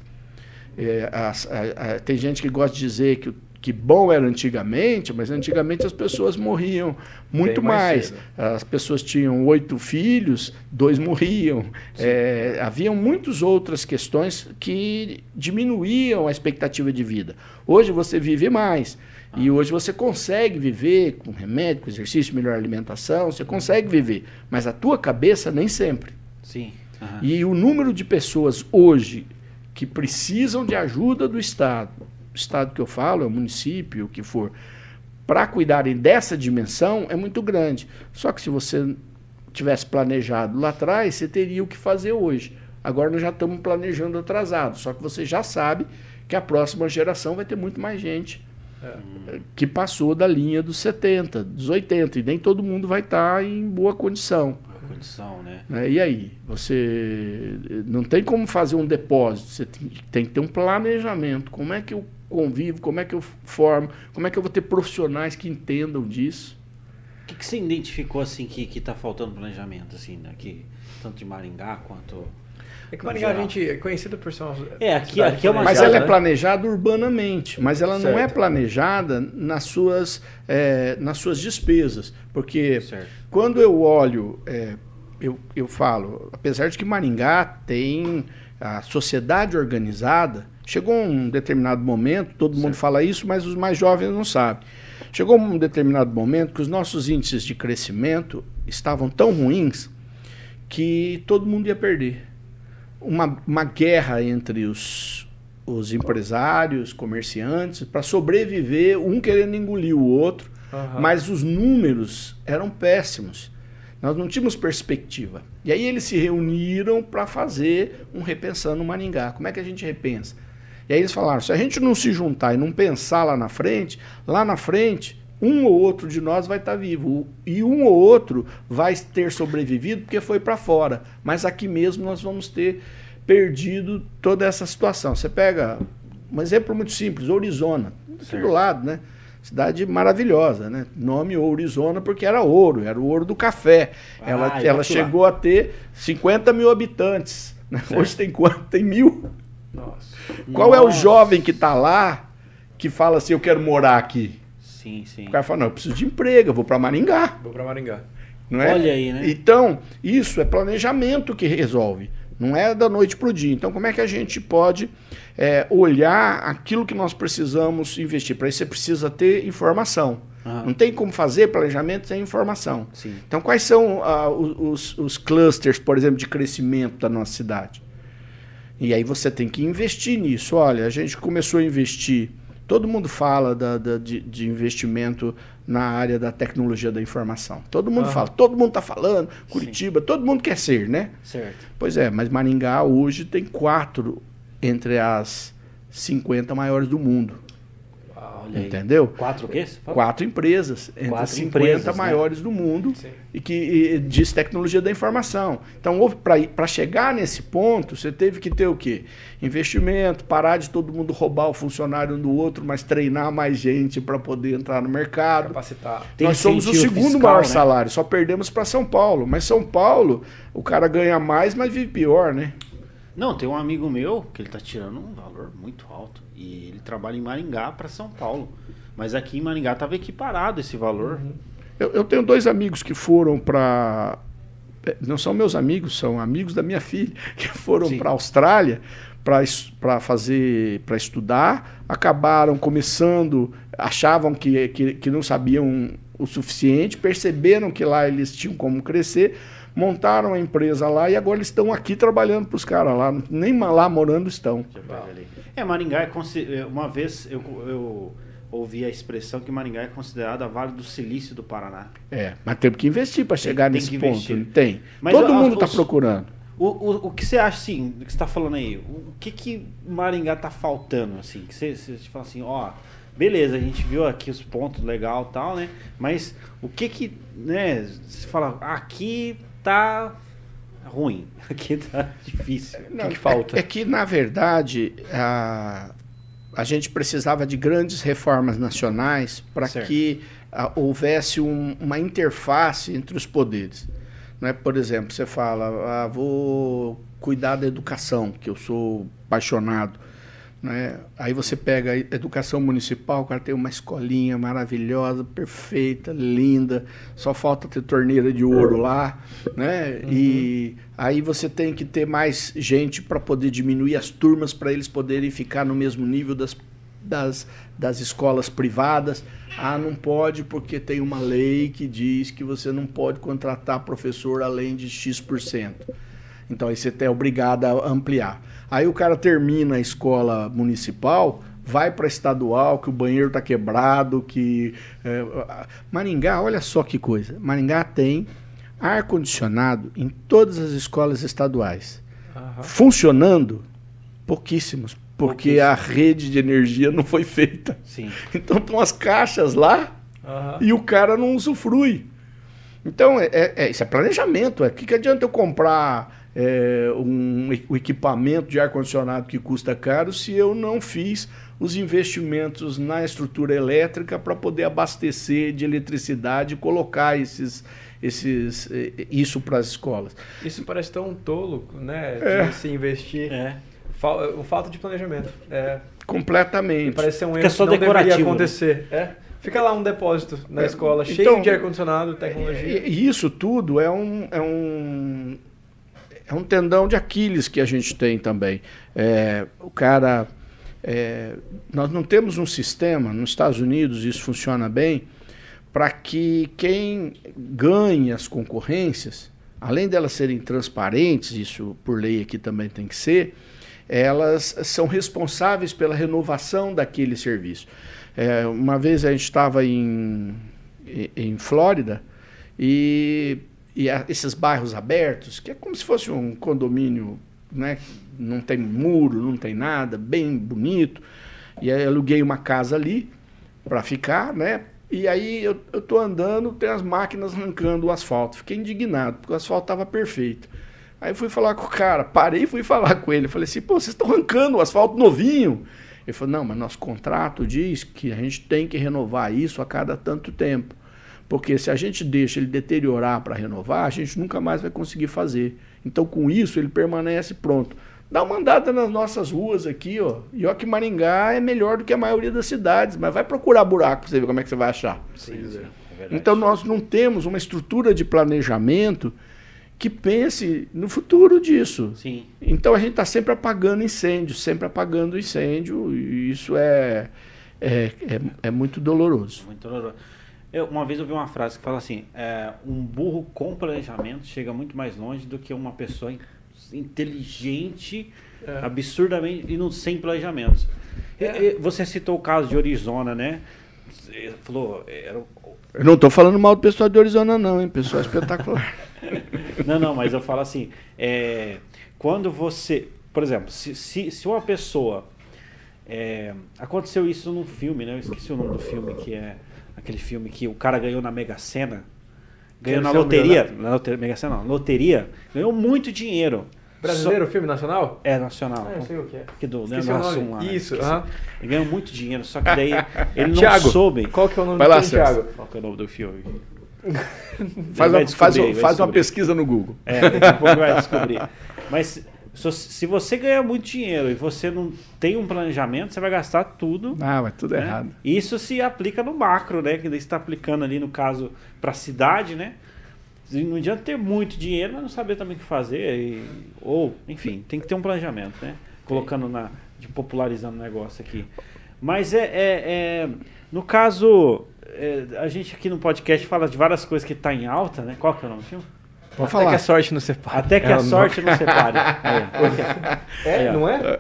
É, as, a, a, tem gente que gosta de dizer que o que bom era antigamente, mas antigamente as pessoas morriam muito mais. mais. As pessoas tinham oito filhos, dois morriam. É, haviam muitas outras questões que diminuíam a expectativa de vida. Hoje você vive mais. Ah. E hoje você consegue viver com remédio, com exercício, melhor alimentação, você consegue viver. Mas a tua cabeça nem sempre. Sim. Uhum. E o número de pessoas hoje que precisam de ajuda do Estado estado que eu falo, é o município, o que for, para cuidarem dessa dimensão é muito grande. Só que se você tivesse planejado lá atrás, você teria o que fazer hoje. Agora nós já estamos planejando atrasado, só que você já sabe que a próxima geração vai ter muito mais gente é. que passou da linha dos 70, dos 80, e nem todo mundo vai estar tá em boa condição. Boa condição, né? É, e aí? Você não tem como fazer um depósito, você tem, tem que ter um planejamento. Como é que eu convivo, como é que eu formo, como é que eu vou ter profissionais que entendam disso? O que, que você identificou assim que está faltando planejamento, assim, né? tanto de Maringá quanto é que Maringá a gente é conhecido por ser uma É, aqui, aqui é uma Mas ela é né? planejada urbanamente, mas ela certo. não é planejada nas suas, é, nas suas despesas. Porque certo. quando eu olho, é, eu, eu falo, apesar de que Maringá tem a sociedade organizada, chegou um determinado momento, todo certo. mundo fala isso, mas os mais jovens não sabem. Chegou um determinado momento que os nossos índices de crescimento estavam tão ruins que todo mundo ia perder uma, uma guerra entre os, os empresários, comerciantes, para sobreviver, um querendo engolir o outro, uhum. mas os números eram péssimos. Nós não tínhamos perspectiva. E aí eles se reuniram para fazer um repensando Maringá. Como é que a gente repensa? E aí eles falaram: se a gente não se juntar e não pensar lá na frente, lá na frente, um ou outro de nós vai estar tá vivo e um ou outro vai ter sobrevivido porque foi para fora. Mas aqui mesmo nós vamos ter perdido toda essa situação. Você pega um exemplo muito simples, Orizona, aqui do lado, né? Cidade maravilhosa, né? Nome Orizona porque era ouro, era o ouro do café. Ah, ela ela chegou lá. a ter 50 mil habitantes. Né? Hoje tem quanto? Tem mil. Nossa. Qual Nossa. é o jovem que está lá que fala assim, eu quero morar aqui? Sim, sim. O cara fala, não, eu preciso de emprego, eu vou para Maringá. Vou para Maringá. Não é? Olha aí, né? Então, isso é planejamento que resolve. Não é da noite para o dia. Então, como é que a gente pode é, olhar aquilo que nós precisamos investir? Para isso, você precisa ter informação. Uhum. Não tem como fazer planejamento sem informação. Sim. Então, quais são uh, os, os clusters, por exemplo, de crescimento da nossa cidade? E aí você tem que investir nisso. Olha, a gente começou a investir Todo mundo fala da, da de, de, investimento na área da tecnologia da informação. Todo mundo fala, todo mundo está falando, Curitiba, Sim. todo mundo quer ser, né? Certo. Pois é, mas Maringá hoje tem quatro entre as 50 maiores do mundo. Olha Entendeu? Aí. Quatro o quê? Quatro empresas, entre Quatro as 50 empresas, né? maiores né? do mundo Sim. e que e, diz tecnologia da informação. Então, para chegar nesse ponto, você teve que ter o quê? Investimento, parar de todo mundo roubar o funcionário um do outro, mas treinar mais gente para poder entrar no mercado. Capacitar. Tem Nós somos o segundo fiscal, maior né? salário, só perdemos para São Paulo. Mas São Paulo, o cara ganha mais, mas vive pior, né? Não, tem um amigo meu que ele está tirando um valor muito alto. E ele trabalha em Maringá para São Paulo. Mas aqui em Maringá estava equiparado esse valor. Uhum. Eu, eu, tenho dois amigos que foram para. É, não são meus amigos, são amigos da minha filha, que foram para a Austrália para fazer para estudar acabaram começando achavam que, que, que não sabiam o suficiente perceberam que lá eles tinham como crescer montaram a empresa lá e agora eles estão aqui trabalhando para os caras lá nem lá morando estão é, Maringá é, é uma vez eu, eu ouvi a expressão que Maringá é considerada a Vale do Silício do Paraná. É, mas temos que investir para chegar tem, nesse tem ponto. Investir. Tem. Mas Todo mundo está procurando. O, o, o que você acha, assim, que você está falando aí, o que que Maringá está faltando, assim? Que você, você fala assim, ó, beleza, a gente viu aqui os pontos legal e tal, né? Mas o que que, né, você fala, aqui tá ruim. Aqui tá difícil. Não, o que, que falta? É, é, que, na verdade, a, a gente precisava de grandes reformas nacionais para que a, houvesse um, uma interface entre os poderes. Né? Por exemplo, você fala, ah, vou cuidar da educação, que eu sou apaixonado. Né? Aí você pega a educação municipal, o cara tem uma escolinha maravilhosa, perfeita, linda, só falta ter torneira de ouro lá, né? Uhum. E aí você tem que ter mais gente para poder diminuir as turmas para eles poderem ficar no mesmo nível das, das, das escolas privadas. Ah, não pode porque tem uma lei que diz que você não pode contratar professor além de X%. Então aí você é obrigado a ampliar. Aí o cara termina a escola municipal, vai para estadual, que o banheiro está quebrado, que. É, Maringá, olha só que coisa. Maringá tem ar-condicionado em todas as escolas estaduais. Funcionando, pouquíssimos, porque a rede de energia não foi feita. Sim. Então estão as caixas lá e o cara não usufrui. Então, é, é- é- isso é planejamento. O que, que adianta eu comprar é, um, o equipamento de ar-condicionado que custa caro se eu não fiz os investimentos na estrutura elétrica para poder abastecer de eletricidade e colocar esses, esses, eh, isso para as escolas? Isso parece tão tolo, né? É. De se investir. É. O falta de planejamento. É. Completamente. Parece ser um erro só que não deveria né? acontecer. É. Fica lá um depósito na É, escola, então, cheio de ar-condicionado, tecnologia. E e isso tudo é um, é um, é um tendão de Aquiles que a gente tem também. É, o cara. é, nós não temos um sistema, nos Estados Unidos isso funciona bem, para que quem ganhe as concorrências, além delas serem transparentes, isso por lei aqui também tem que ser, elas são responsáveis pela renovação daquele serviço. É, uma vez a gente estava em, em- Flórida e, e a- esses bairros abertos, que é como se fosse um condomínio, né? não tem muro, não tem nada, bem bonito. E aí aluguei uma casa ali para ficar, né? E aí eu, eu tô andando, tem as máquinas arrancando o asfalto. Fiquei indignado, porque o asfalto estava perfeito. Aí fui falar com o cara, parei e fui falar com ele. Falei assim, pô, vocês estão arrancando o asfalto novinho. Ele falou, não, mas nosso contrato diz que a gente tem que renovar isso a cada tanto tempo. Porque se a gente deixa ele deteriorar para renovar, a gente nunca mais vai conseguir fazer. Então, com isso, ele permanece pronto. Dá uma andada nas nossas ruas aqui, ó. E ó que Maringá é melhor do que a maioria das cidades, mas vai procurar buraco para você ver como é que você vai achar. Sim, sim, é. Então nós não temos uma estrutura de planejamento que pense no futuro disso. Sim. Então a gente está sempre apagando incêndio, sempre apagando incêndio, e isso é, é, é, é muito doloroso. Muito doloroso. Eu, uma vez eu vi uma frase que fala assim: é, um burro com planejamento chega muito mais longe do que uma pessoa in- inteligente, É. absurdamente e não sem planejamentos. É. e Você citou o caso de Arizona, né? Você falou, era Eu não estou falando mal do pessoal de Arizona, não, hein? Pessoal espetacular. Não, não, mas eu falo assim, é, quando você, por exemplo, se, se, se uma pessoa, é, aconteceu isso num filme, né? Eu esqueci o nome do filme, que é aquele filme que o cara ganhou na Mega Sena, ganhou Quero na um loteria, na loteria, Mega Sena não, loteria, ganhou muito dinheiro. Brasileiro, filme nacional? É nacional. Ah, eu sei o que é. Que do Leandro. Hassum lá, né? Isso, Esqueci. aham. Ele ganhou muito dinheiro, só que daí ele não Thiago, soube. qual que é o nome Vai do lá, filme. Thiago? Qual que é o nome do filme? Faz, uma, faz, faz uma pesquisa no Google. É, daqui a pouco vai descobrir. Mas se, se você ganhar muito dinheiro e você não tem um planejamento, você vai gastar tudo. Ah, mas tudo né? errado. Isso se aplica no macro, né? Que daí você está aplicando ali, no caso, para a cidade, né? Não adianta ter muito dinheiro, mas não saber também o que fazer. e- ou, enfim, tem que ter um planejamento, né? Colocando na. de popularizando o negócio aqui. Mas é. é- é- no caso, é, a gente aqui no podcast fala de várias coisas que tá em alta, né? Qual que é o nome do filme? Vou Até falar. que a sorte nos separe. Até que É, a não- sorte não separe. É, ó. não é?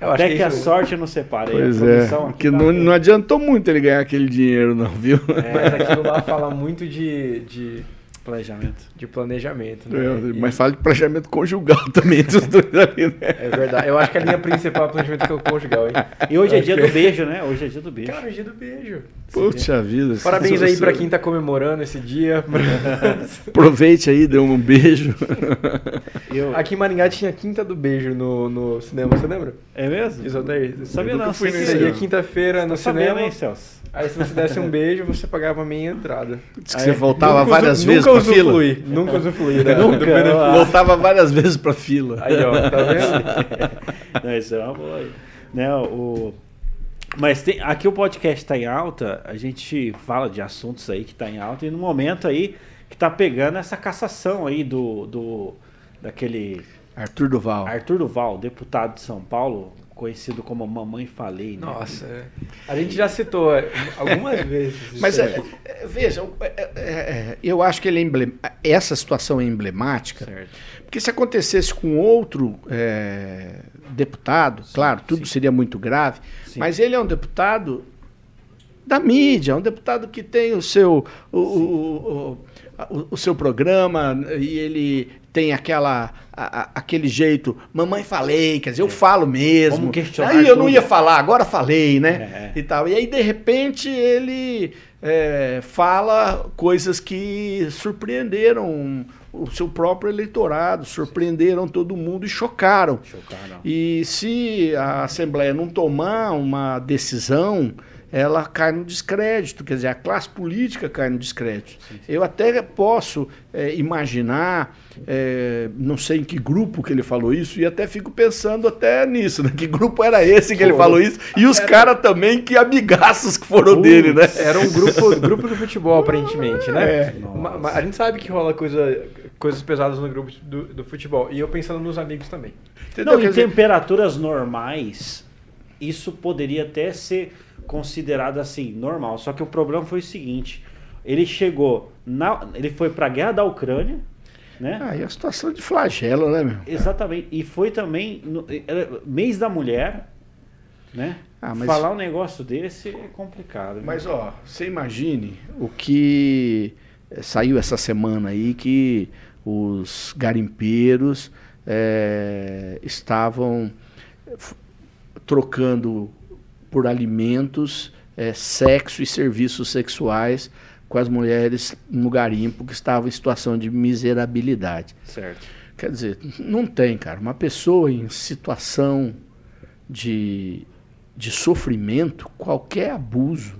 Eu Até que que a sorte não separe. Pois é. Que tá- não, não adiantou muito ele ganhar aquele dinheiro, não, viu? Mas aquilo lá fala muito de, de, Planejamento. de planejamento, né? É, E- Mas fala de planejamento conjugal também dos dois ali, né? É verdade. Eu acho que a linha principal é o planejamento que é o conjugal, hein? E hoje é dia que- do beijo, né? Hoje é dia do beijo. Cara, o dia do beijo. Puxa vida. Parabéns aí pra quem tá comemorando esse dia. Aproveite aí, dê um beijo. Eu- Aqui em Maringá tinha Quinta do Beijo no, no cinema, você lembra? É mesmo? Diz Altair. Sabia Eu não, nunca fui sei nesse dia quinta-feira no Tá sabendo, cinema. hein, Celso? Aí se você desse um beijo, você pagava meia entrada. Diz que você voltava Nunca várias usu- vezes nunca pra fila. usufruí, Nunca usufruí. né? Nunca, Do. Voltava várias vezes pra fila. Aí, ó, tá vendo? Não, isso é uma boa. aí. Né, o... Mas tem, aqui o podcast tá em alta, a gente fala de assuntos aí que tá em alta, e no momento aí que tá pegando essa cassação aí do, do daquele Arthur Duval. Arthur Duval, deputado de São Paulo, conhecido como Mamãe Falei, né? Nossa, é. a gente já citou é, algumas vezes. Mas é, é, veja, é, eu acho que ele é emblem- essa situação é emblemática, Certo. porque se acontecesse com outro é, deputado, claro, tudo sim. seria muito grave, Sim. mas ele é um deputado da mídia, um deputado que tem o seu o- o- o- o, o seu programa e ele tem aquela, a, a, aquele jeito, mamãe falei, quer dizer, eu é. falo mesmo. Aí eu não ia falar, agora falei, né? É. E tal. E aí, de repente, ele é, fala coisas que surpreenderam o seu próprio eleitorado, surpreenderam todo mundo e chocaram. chocaram. E se a Assembleia não tomar uma decisão ela cai no descrédito, quer dizer, a classe política cai no descrédito. Sim, sim. Eu até posso é, imaginar, é, não sei em que grupo que ele falou isso, e até fico pensando até nisso, né? Que grupo era esse que ele falou isso? E os caras também, que amigaços que foram dele, né? Era um grupo, grupo do futebol, aparentemente, né? É. A gente sabe que rola coisa, coisas pesadas no grupo do, do futebol. E eu pensando nos amigos também. Entendeu? Não, em dizer... temperaturas normais, isso poderia até ser considerado assim, normal. Só que o problema foi o seguinte: ele chegou, na, ele foi para a guerra da Ucrânia, né? Ah, e a situação de flagelo, né, meu? Exatamente. E foi também no, mês da mulher, né? Ah, mas... Falar um negócio desse é complicado. Né? Mas, ó, você imagine o que eh, saiu essa semana aí que os garimpeiros é, estavam trocando por alimentos, é, sexo e serviços sexuais com as mulheres no garimpo que estavam em situação de miserabilidade. Certo. Quer dizer, não tem, cara. Uma pessoa em situação de, de sofrimento, qualquer abuso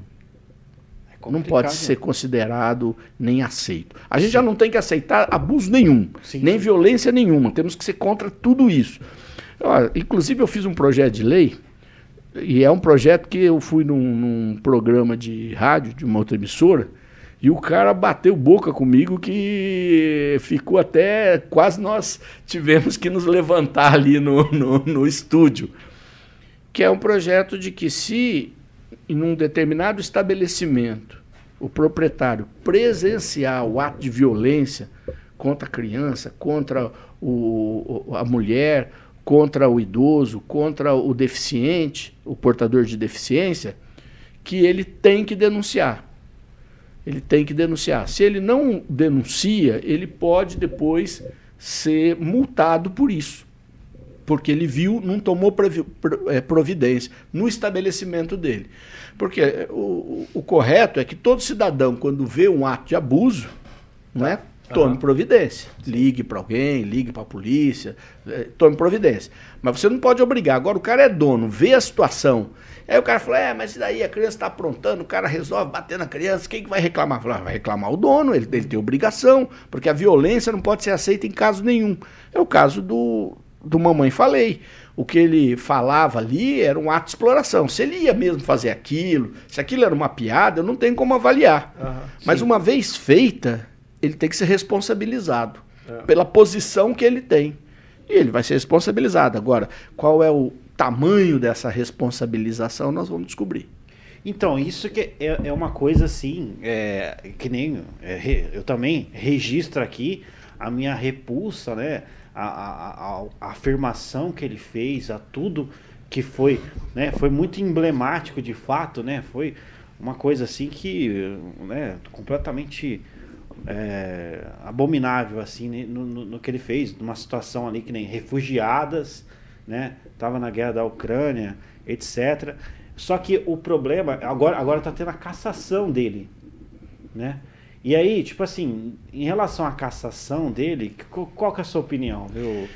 é não pode ser considerado nem aceito. A gente Sim. já não tem que aceitar abuso nenhum, Sim. nem violência nenhuma. Temos que ser contra tudo isso. Olha, inclusive, eu fiz um projeto de lei e é um projeto que eu fui num, num, programa de rádio de uma outra emissora e o cara bateu boca comigo que ficou até quase nós tivemos que nos levantar ali no, no, no estúdio. Que é um projeto de que se em um determinado estabelecimento o proprietário presenciar o ato de violência contra a criança, contra o, a mulher contra o idoso, contra o deficiente, o portador de deficiência, que ele tem que denunciar. Ele tem que denunciar. Se ele não denuncia, ele pode depois ser multado por isso. Porque ele viu, não tomou é, providência no estabelecimento dele. Porque o, o correto é que todo cidadão, quando vê um ato de abuso, não é? Tome providência. Ligue para alguém, ligue para a polícia, é, tome providência. Mas você não pode obrigar. Agora o cara é dono, vê a situação. Aí o cara fala, é, mas daí a criança está aprontando, o cara resolve bater na criança, quem que vai reclamar? Fala, ah, vai reclamar o dono, ele, ele tem obrigação, porque a violência não pode ser aceita em caso nenhum. É o caso do, do Mamãe Falei. O que ele falava ali era um ato de exploração. Se ele ia mesmo fazer aquilo, se aquilo era uma piada, eu não tenho como avaliar. Uhum, Mas uma vez feita, ele tem que ser responsabilizado é. pela posição que ele tem. E ele vai ser responsabilizado. Agora, qual é o tamanho dessa responsabilização, nós vamos descobrir. Então, isso que é, é uma coisa assim, é, que nem é, eu também registro aqui a minha repulsa, né? A, a, a, a, afirmação que ele fez, a tudo que foi, né? Foi muito emblemático de fato, né? Foi uma coisa assim que, né? Completamente é, abominável assim no, no, no, que ele fez, numa situação ali que nem refugiadas, né? Tava na guerra da Ucrânia, etc. Só que o problema agora agora tá tendo a cassação dele, né? E aí, tipo assim, em relação à cassação dele, qual, que é a sua opinião? Eu,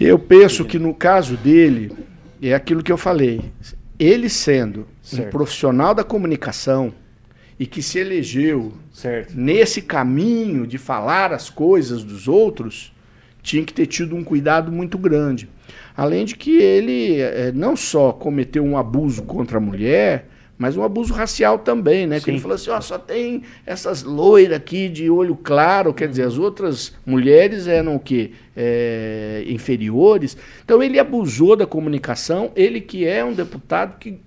eu penso que no caso dele, é aquilo que eu falei. Ele sendo certo. um profissional da comunicação, e que se elegeu certo. nesse caminho de falar as coisas dos outros, tinha que ter tido um cuidado muito grande. Além de que ele é, não só cometeu um abuso contra a mulher, mas um abuso racial também, né? Sim. Que ele falou assim, ó, só tem essas loiras aqui de olho claro, quer dizer, as outras mulheres eram o quê? É, inferiores. Então ele abusou da comunicação, ele que é um deputado que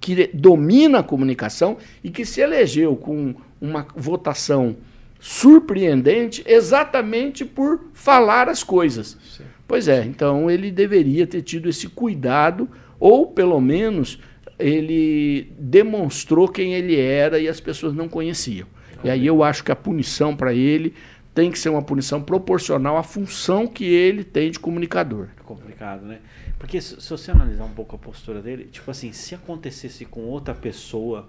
que domina a comunicação e que se elegeu com uma votação surpreendente exatamente por falar as coisas. Sim. Pois é, então ele deveria ter tido esse cuidado, ou pelo menos ele demonstrou quem ele era e as pessoas não conheciam. E aí eu acho que a punição para ele tem que ser uma punição proporcional à função que ele tem de comunicador. É complicado, né? Porque se, se você analisar um pouco a postura dele, tipo assim, se acontecesse com outra pessoa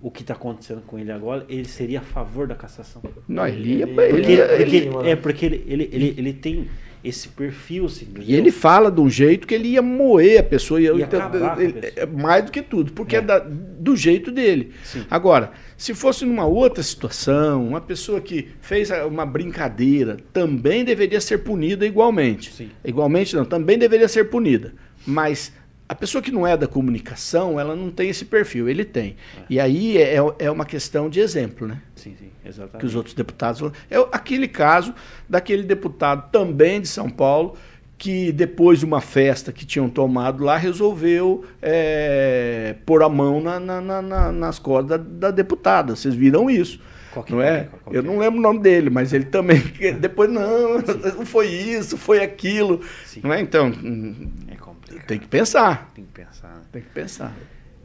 o que está acontecendo com ele agora, ele seria a favor da cassação. Não, ele ia. Ele- Ele, Porque, ia- porque- ele- é porque ele, ele, ele, ele tem esse perfil, assim, e ele fala de um jeito que ele ia moer a pessoa. Ia, Ia ele- pessoa. é mais do que tudo, porque é, É. da- do jeito dele. Sim. Agora, se fosse numa outra situação, uma pessoa que fez uma brincadeira, também deveria ser punida igualmente. Sim. Igualmente não, também deveria ser punida. Mas a pessoa que não é da comunicação, ela não tem esse perfil, ele tem. E aí é, é uma questão de exemplo, né? Sim, sim, exatamente. que os outros deputados. falam. É aquele caso daquele deputado também de São Paulo, que depois de uma festa que tinham tomado lá, resolveu é, pôr a mão na- na- na- na- nas costas da, da deputada. Vocês viram isso. Qual que- não é? que- qual que Eu é? não lembro o nome dele, mas ele também. Depois, não, não foi isso, foi aquilo. Sim. Não é? Então, É complicado. tem que pensar. Tem que pensar, né? Tem que pensar.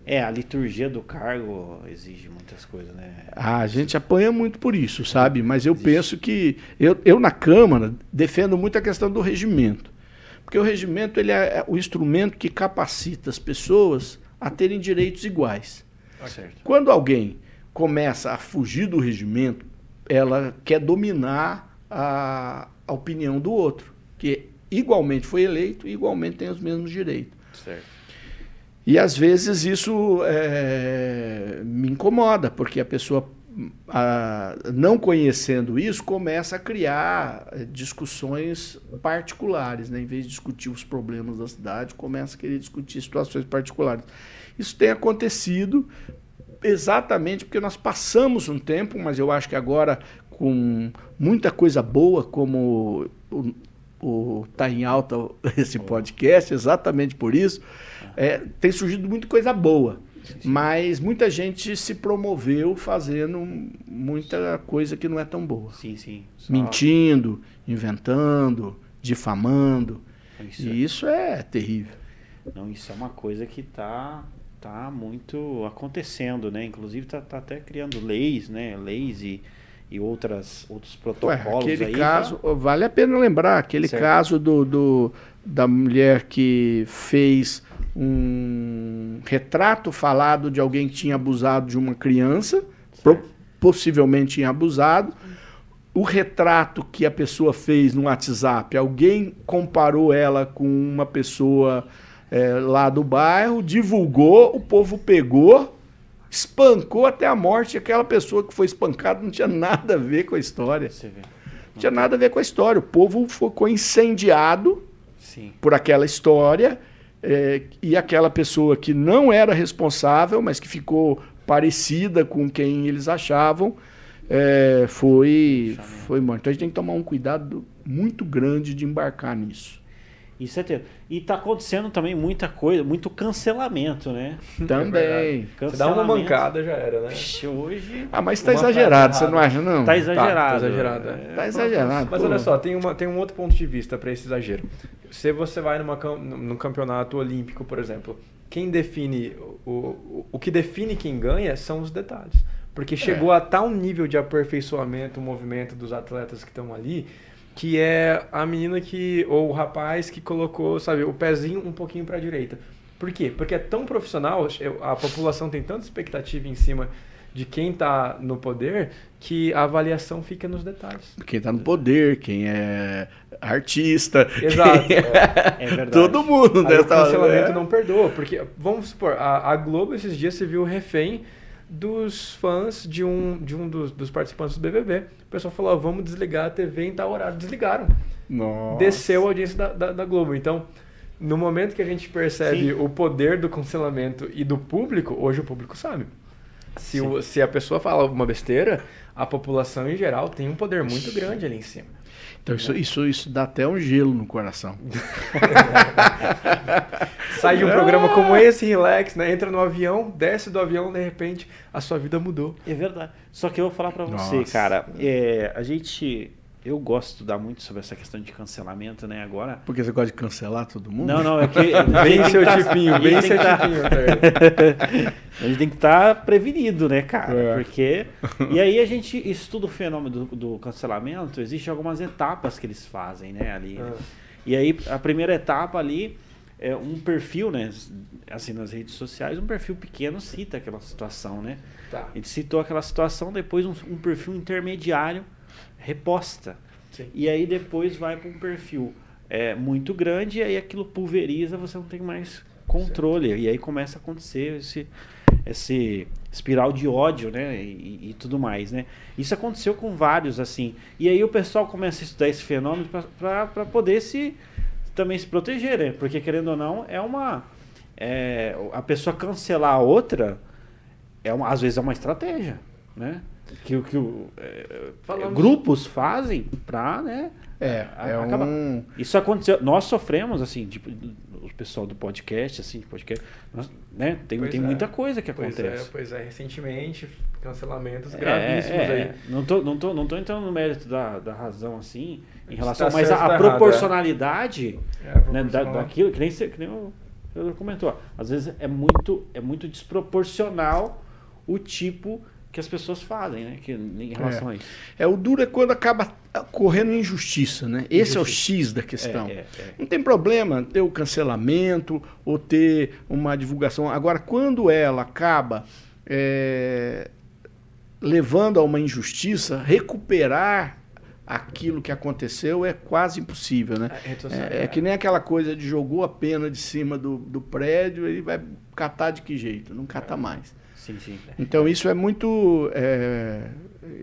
É, a liturgia do cargo exige muitas coisas, né? Ah, a gente apanha muito por isso, sabe? Mas eu penso que. Eu, eu, na Câmara, defendo muito a questão do regimento. Porque o regimento ele é o instrumento que capacita as pessoas a terem direitos iguais. Certo. Quando alguém começa a fugir do regimento, ela quer dominar a, a opinião do outro, que igualmente foi eleito e igualmente tem os mesmos direitos. Certo. E às vezes isso é, me incomoda, porque a pessoa, a- não conhecendo isso, começa a criar discussões particulares, né? em vez de discutir os problemas da cidade, começa a querer discutir situações particulares. Isso tem acontecido exatamente porque nós passamos um tempo, mas eu acho que agora com muita coisa boa, como o, tá em alta esse podcast, exatamente por isso, é, tem surgido muita coisa boa. Mas muita gente se promoveu fazendo muita coisa que não é tão boa. Sim, sim. Só- Mentindo, inventando, difamando. Isso, E isso é terrível. Não, isso é uma coisa que tá, tá muito acontecendo, né? Inclusive tá, tá até criando leis, né? Leis e, e outras, outros Ué, protocolos aquele aí. caso, vale a pena lembrar, aquele Certo. caso do, do- da mulher que fez um retrato falado de alguém que tinha abusado de uma criança, pro- possivelmente tinha abusado. O retrato que a pessoa fez no WhatsApp, alguém comparou ela com uma pessoa eh, lá do bairro, divulgou, o povo pegou, espancou até a morte. Aquela pessoa que foi espancada não tinha nada a ver com a história. Não tinha nada a ver com a história. O povo ficou incendiado Sim. por aquela história eh, e aquela pessoa que não era responsável, mas que ficou parecida com quem eles achavam, eh, foi, foi morta. Então a gente tem que tomar um cuidado muito grande de embarcar nisso. Isso é ter. E tá acontecendo também muita coisa, muito cancelamento, né? Também. Você dá uma mancada já era, né? Vixe, hoje Ah, mas tá exagerado, você não acha, não? tá exagerado. tá exagerado, é. É, Tá exagerado. Mas pô. olha só, tem, uma, tem um outro ponto de vista para esse exagero. Se você vai numa, cam- num campeonato olímpico, por exemplo, quem define, o, o, o que define quem ganha são os detalhes. Porque chegou a tal nível de aperfeiçoamento o movimento dos atletas que estão ali, que é a menina que, ou o rapaz que colocou, sabe, o pezinho um pouquinho para a direita. Por quê? Porque é tão profissional, eu- a população tem tanta expectativa em cima de quem está no poder, que a avaliação fica nos detalhes. Quem tá no poder, quem é artista. Exato. quem É verdade. Todo mundo Aí o cancelamento é. não perdoa, porque, vamos supor, a, a Globo esses dias se viu refém dos fãs de um, de um dos, dos participantes do BBB. O pessoal falou, ó, vamos desligar a TV em tal horário. Desligaram. Nossa. Desceu a audiência da, da, da Globo. Então, no momento que a gente percebe Sim. o poder do cancelamento e do público, hoje o público sabe. Se, o- se a pessoa fala uma besteira, a população em geral tem um poder muito grande ali em cima. Então isso, isso, isso dá até um gelo no coração. Sai de um programa como esse, relax, né? Entra no avião, desce do avião, de repente a sua vida mudou. É verdade. Só que eu vou falar pra você, Nossa. cara. é, a gente eu gosto de estudar muito sobre essa questão de cancelamento, né? Agora. Porque você gosta de cancelar todo mundo? Não, não, é que. Bem seu tá- tipinho, bem seu tá- tipinho. A gente tem que estar prevenido, né, cara? É. Porque. E aí a gente estuda o fenômeno do, do cancelamento, existem algumas etapas que eles fazem, né, ali. Ah. E aí a primeira etapa ali é um perfil, né? Assim, nas redes sociais, um perfil pequeno cita aquela situação, né? Tá. Ele citou aquela situação, depois um, um perfil intermediário reposta. Sim. E aí depois vai para um perfil é, muito grande e aí aquilo pulveriza, você não tem mais controle. E aí começa a acontecer esse, esse espiral de ódio, né? E, e tudo mais, né? Isso aconteceu com vários, assim. E aí o pessoal começa a estudar esse fenômeno para poder se também se proteger, né? Porque querendo ou não, é uma. é, a pessoa cancelar a outra é uma, às vezes é uma estratégia, né? Que, o- que o, é, grupos fazem pra, né? É, a- é acaba- um... Isso aconteceu. Nós sofremos, assim, tipo, o pessoal do podcast, assim, de podcast, nós- né? Tem, Pois tem é. muita coisa que Pois acontece. é, pois é, recentemente, cancelamentos É, gravíssimos é, aí. Não tô, não, tô, não tô entrando no mérito da, da razão, assim, em Está relação, mas a, a tá errado, é. proporcionalidade É, né, da, daquilo, que nem, você- que nem o Pedro comentou, às vezes é muito, é muito desproporcional o tipo que as pessoas fazem, né? Que, em relação a isso. É, o duro é quando acaba correndo injustiça, né? Esse é o X da questão. É, é, é. Não tem problema ter o cancelamento ou ter uma divulgação. Agora, quando ela acaba é, levando a uma injustiça, recuperar aquilo que aconteceu é quase impossível, né? Social, É, é que nem aquela coisa de jogou a pena de cima do, do prédio, ele vai catar de que jeito? Não cata mais. Sim, sim. Então isso é muito. é,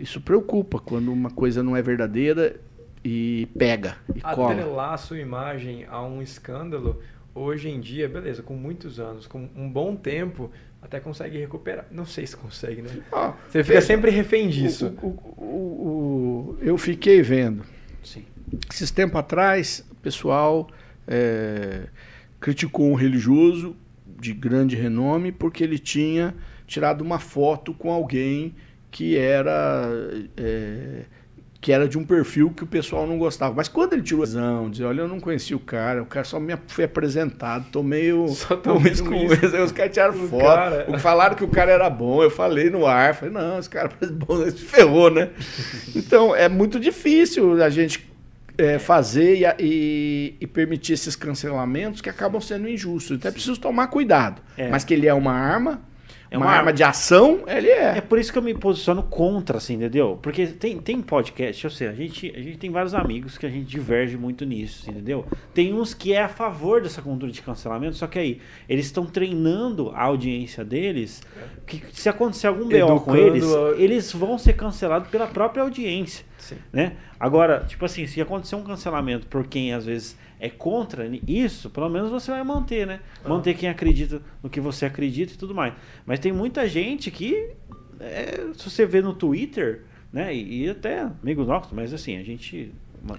isso preocupa quando uma coisa não é verdadeira e pega e cola. Atrelar a sua imagem a um escândalo, hoje em dia, beleza, com muitos anos, com um bom tempo, até consegue recuperar. Não sei se consegue, né? Ó, Você fica veja, sempre refém disso. o- o- o- o- eu fiquei vendo. sim. Esses tempos atrás, o pessoal é, criticou um religioso de grande renome porque ele tinha tirado uma foto com alguém que era é, que era de um perfil que o pessoal não gostava. Mas quando ele tirou a visão, dizer, olha, eu não conheci o cara, o cara só me foi apresentado, tô meio Só tomei isso, com isso. Aí os caras tiraram O foto, cara- falaram que o cara era bom, eu falei no ar, falei, não, esse cara parece bom, se ferrou, né? Então, é muito difícil a gente é, fazer e e, e permitir esses cancelamentos que acabam sendo injustos. Então é preciso tomar cuidado. É. Mas que ele é uma arma, É uma, uma arma de ação, ele é. É por isso que eu me posiciono contra, assim, entendeu? Porque tem, tem podcast, eu sei, a gente, a gente tem vários amigos que a gente diverge muito nisso, entendeu? Tem uns que é a favor dessa cultura de cancelamento, só que aí, eles estão treinando a audiência deles, que se acontecer algum BO com eles, a- eles vão ser cancelados pela própria audiência, Sim. né? Agora, tipo assim, se acontecer um cancelamento por quem às vezes é contra isso, pelo menos você vai manter, né? Ah. Manter quem acredita no que você acredita e tudo mais. Mas tem muita gente que, é, se você vê no Twitter, né? E, e até amigo nosso, mas assim, a gente.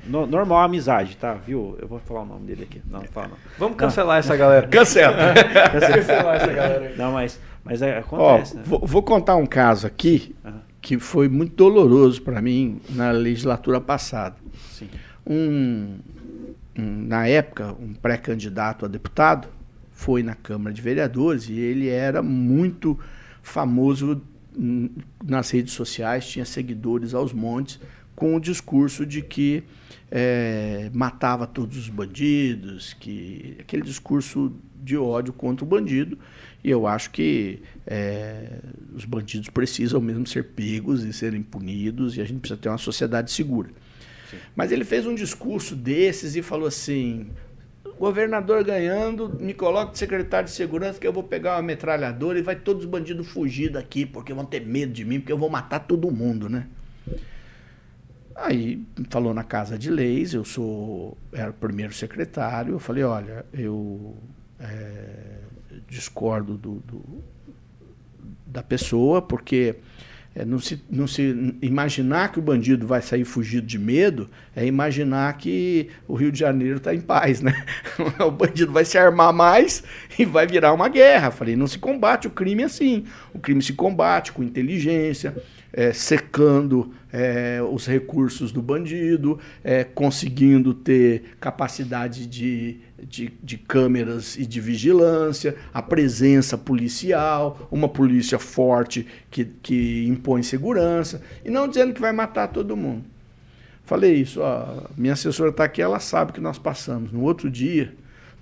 no- normal amizade, tá? Viu? Eu vou falar o nome dele aqui. Não, não fala não. Vamos cancelar essa galera. Cancela. cancelar essa galera aí. Não, mas, mas é, Ó, acontece, né? vou, vou contar um caso aqui que foi muito doloroso para mim na legislatura passada. sim. um, um- na época, um pré-candidato a deputado foi na Câmara de Vereadores e ele era muito famoso hum, nas redes sociais, tinha seguidores aos montes, com o discurso de que eh, matava todos os bandidos, que aquele discurso de ódio contra o bandido. E eu acho que eh, os bandidos precisam mesmo ser pegos e serem punidos, e a gente precisa ter uma sociedade segura. Mas ele fez um discurso desses e falou assim: governador ganhando, me coloca de secretário de segurança que eu vou pegar uma metralhadora e vai todos os bandidos fugir daqui, porque vão ter medo de mim, porque eu vou matar todo mundo, né? Aí falou na Casa de Leis, eu sou era o primeiro secretário, eu falei, olha, eu é, discordo do, do- da pessoa, porque é, não, se, não se imaginar que o bandido vai sair fugido de medo é imaginar que o Rio de Janeiro está em paz, né? O bandido vai se armar mais e vai virar uma guerra. Falei, não se combate o crime assim. O crime se combate com inteligência, é, secando é, os recursos do bandido, é, conseguindo ter capacidade de, de, de, câmeras e de vigilância, a presença policial, uma polícia forte que, que impõe segurança, e não dizendo que vai matar todo mundo. Falei isso, ó, minha assessora está aqui, ela sabe que nós passamos. No outro dia,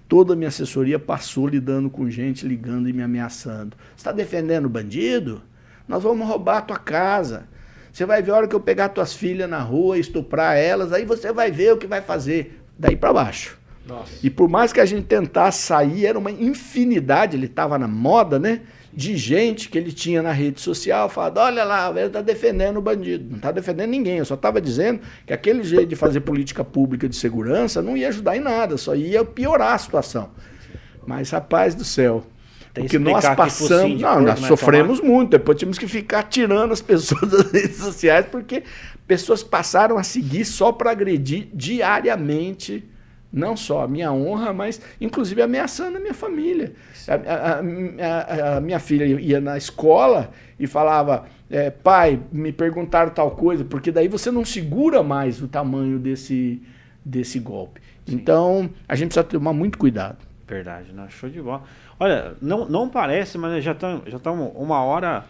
toda a minha assessoria passou lidando com gente, ligando e me ameaçando. Você está defendendo o bandido? Nós vamos roubar a tua casa. Você vai ver a hora que eu pegar tuas filhas na rua, estuprar elas, aí você vai ver o que vai fazer. Daí para baixo. Nossa. E por mais que a gente tentasse sair, era uma infinidade, ele estava na moda, né? De gente que ele tinha na rede social, falando: olha lá, ele está defendendo o bandido. Não está defendendo ninguém, eu só estava dizendo que aquele jeito de fazer política pública de segurança não ia ajudar em nada, só ia piorar a situação. Mas, rapaz do céu, tem que nós passamos. Não, nós sofremos tomar... muito. Depois tínhamos que ficar tirando as pessoas das redes sociais, porque pessoas passaram a seguir só para agredir diariamente, não só a minha honra, mas inclusive ameaçando a minha família. A, a, a, a, minha filha ia na escola e falava: é, pai, me perguntaram tal coisa, porque daí você não segura mais o tamanho desse, desse golpe. Sim. Então, a gente precisa tomar muito cuidado. Verdade, não, show de bola. Olha, não, não parece, mas já estamos já uma hora,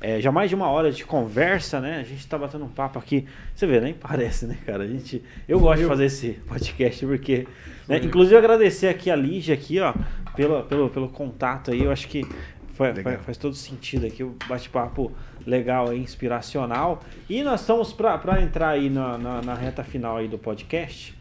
é, já mais de uma hora de conversa, né? A gente está batendo um papo aqui. Você vê, nem parece, né, cara? A gente, eu gosto de fazer esse podcast porque, né? inclusive agradecer aqui a Lígia aqui, ó, pelo, pelo, pelo contato aí. Eu acho que foi, foi, faz todo sentido aqui, o bate-papo legal e inspiracional. E nós estamos para entrar aí na, na, na reta final aí do podcast.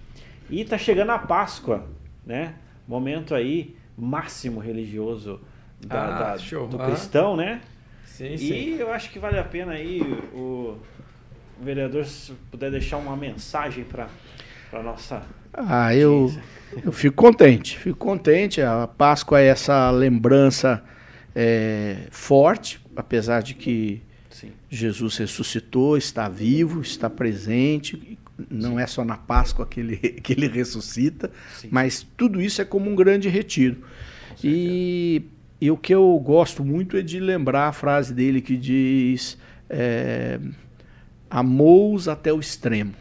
E tá chegando a Páscoa, né? Momento aí máximo religioso da, ah, da, do ah. cristão, né? Sim, e sim. eu acho que vale a pena aí o, o vereador se puder deixar uma mensagem para para nossa ah eu eu fico contente fico contente a Páscoa é essa lembrança é, forte apesar de que sim. Jesus ressuscitou está vivo está presente não é só na Páscoa que ele, que ele ressuscita, Sim. mas tudo isso é como um grande retiro. E, e, o que eu gosto muito é de lembrar a frase dele que diz: é, amou-os até o extremo.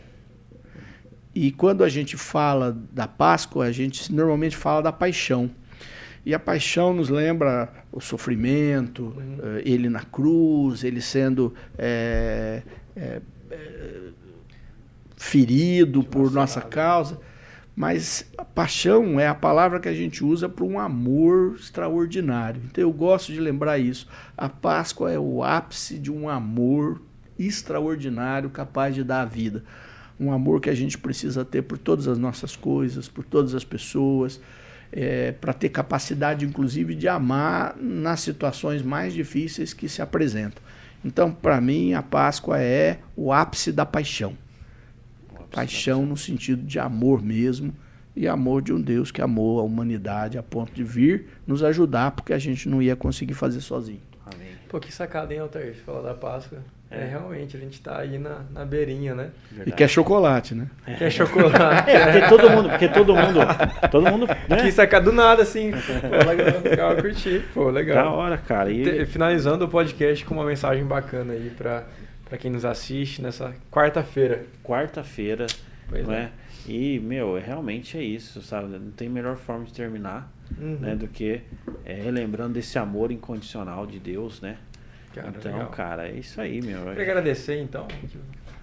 E quando a gente fala da Páscoa, a gente normalmente fala da paixão. E a paixão nos lembra o sofrimento, uhum. Eh, ele na cruz, ele sendo é, é, ferido por nossa causa. Mas a paixão é a palavra que a gente usa para um amor extraordinário. Então eu gosto de lembrar isso. A Páscoa é o ápice de um amor extraordinário capaz de dar a vida. Um amor que a gente precisa ter por todas as nossas coisas, por todas as pessoas, é, para ter capacidade, inclusive, de amar nas situações mais difíceis que se apresentam. Então, para mim, a Páscoa é o ápice da paixão. Paixão no sentido de amor mesmo e amor de um Deus que amou a humanidade a ponto de vir nos ajudar porque a gente não ia conseguir fazer sozinho. Amém. Pô, que sacada, hein, Altair? Falar da Páscoa. É. é, realmente, a gente está aí na, na beirinha, né? Verdade. E quer chocolate, né? É. Quer chocolate. É, porque todo mundo, porque todo mundo, todo mundo, né? Que sacar do nada, assim. Pô, legal, legal, curti. Pô, legal. Da hora, cara. E... Finalizando o podcast com uma mensagem bacana aí para para quem nos assiste nessa quarta-feira. Quarta-feira, não é? é? E, meu, é, realmente é isso, sabe? Não tem melhor forma de terminar uhum. né, do que é, relembrando desse amor incondicional de Deus, né? Cara, então, legal. cara, é isso aí, meu. Queria agradecer, então.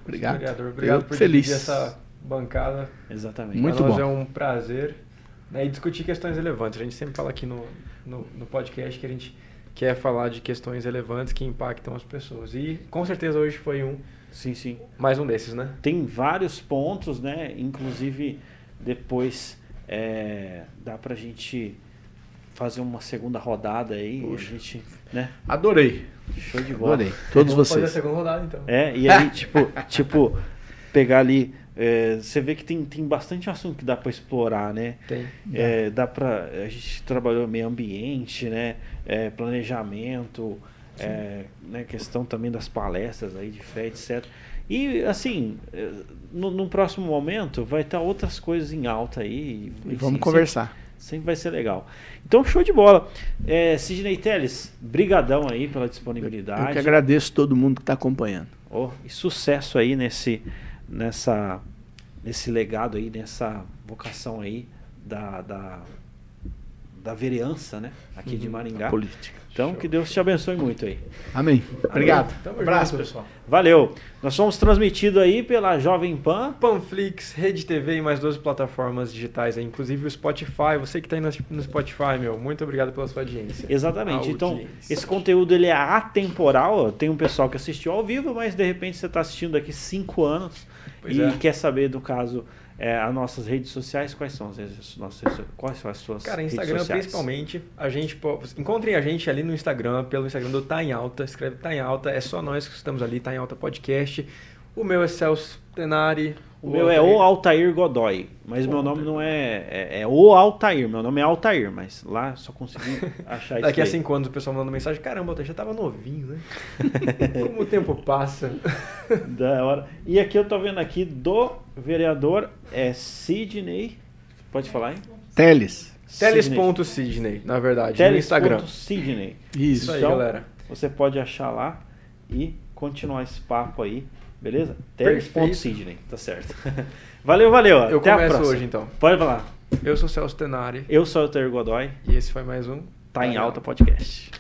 Obrigado. Vereador, obrigado Eu por feliz. essa bancada. Exatamente. Muito bom. é um prazer. Né, e discutir questões relevantes. A gente sempre fala aqui no, no, no podcast que a gente quer falar de questões relevantes que impactam as pessoas. E com certeza hoje foi um. Sim, sim. Mais um desses, né? Tem vários pontos, né? Inclusive, depois é, dá pra gente fazer uma segunda rodada aí. Puxa. A gente, né? Adorei. Show de bola. Adorei. Todos vocês. Fazer a segunda rodada, então. É, e aí, tipo, tipo, pegar ali é, você vê que tem, tem bastante assunto que dá para explorar, né? Tem. É, dá para a gente trabalhou meio ambiente, né? É, planejamento, é, né? questão também das palestras aí de fé, etc. E assim, é, no, no próximo momento vai estar outras coisas em alta aí. E, vamos conversar. Sempre, sempre, vai ser legal. Então, show de bola. É, Sidney Teles, brigadão aí pela disponibilidade. Eu que agradeço todo mundo que está acompanhando. Oh, e sucesso aí nesse, nessa, nesse legado aí, nessa vocação aí da, da, da vereança, né? Aqui de Uhum. Maringá. Política. Então, que Deus te abençoe muito aí. Amém. Obrigado. Tamo Abraço, junto. pessoal. Valeu. Nós somos transmitidos aí pela Jovem Pan. Panflix, Rede TV e mais 12 plataformas digitais, aí, inclusive o Spotify. Você que está aí no Spotify, meu, muito obrigado pela sua audiência. Exatamente. Então, Audiência. esse conteúdo ele é atemporal. Tem um pessoal que assistiu ao vivo, mas de repente você está assistindo daqui cinco anos Pois e é. quer saber, do caso, é, as nossas redes sociais. Quais são as redes- nossas, quais são as suas Cara, redes Instagram sociais? principalmente, a gente encontrem a gente ali no Instagram, pelo Instagram do Tá em Alta, escreve Tá em Alta, é só nós que estamos ali, Tá em Alta Podcast. O meu é Celso Tenari. O meu é o Altair Godoy, mas O meu nome Altair. não é, é, é o Altair, meu nome é Altair, mas lá só consegui achar isso. Daqui a cinco anos o pessoal mandando mensagem, caramba, eu já tava novinho, né? Como o tempo passa. Da hora. E aqui eu tô vendo aqui do vereador é Sidney. Pode falar, hein? Teles. Teles.Sidney, na verdade, no Instagram. Sidney. Isso. Isso aí, Então, galera. Você pode achar lá e continuar esse papo aí, beleza? Perfeito. Teles.Sidney, tá certo. valeu, valeu. Eu Até começo hoje então. Pode falar. Eu sou Celso Tenari Eu sou o Altair Godoy, e esse foi mais um tá em alta podcast.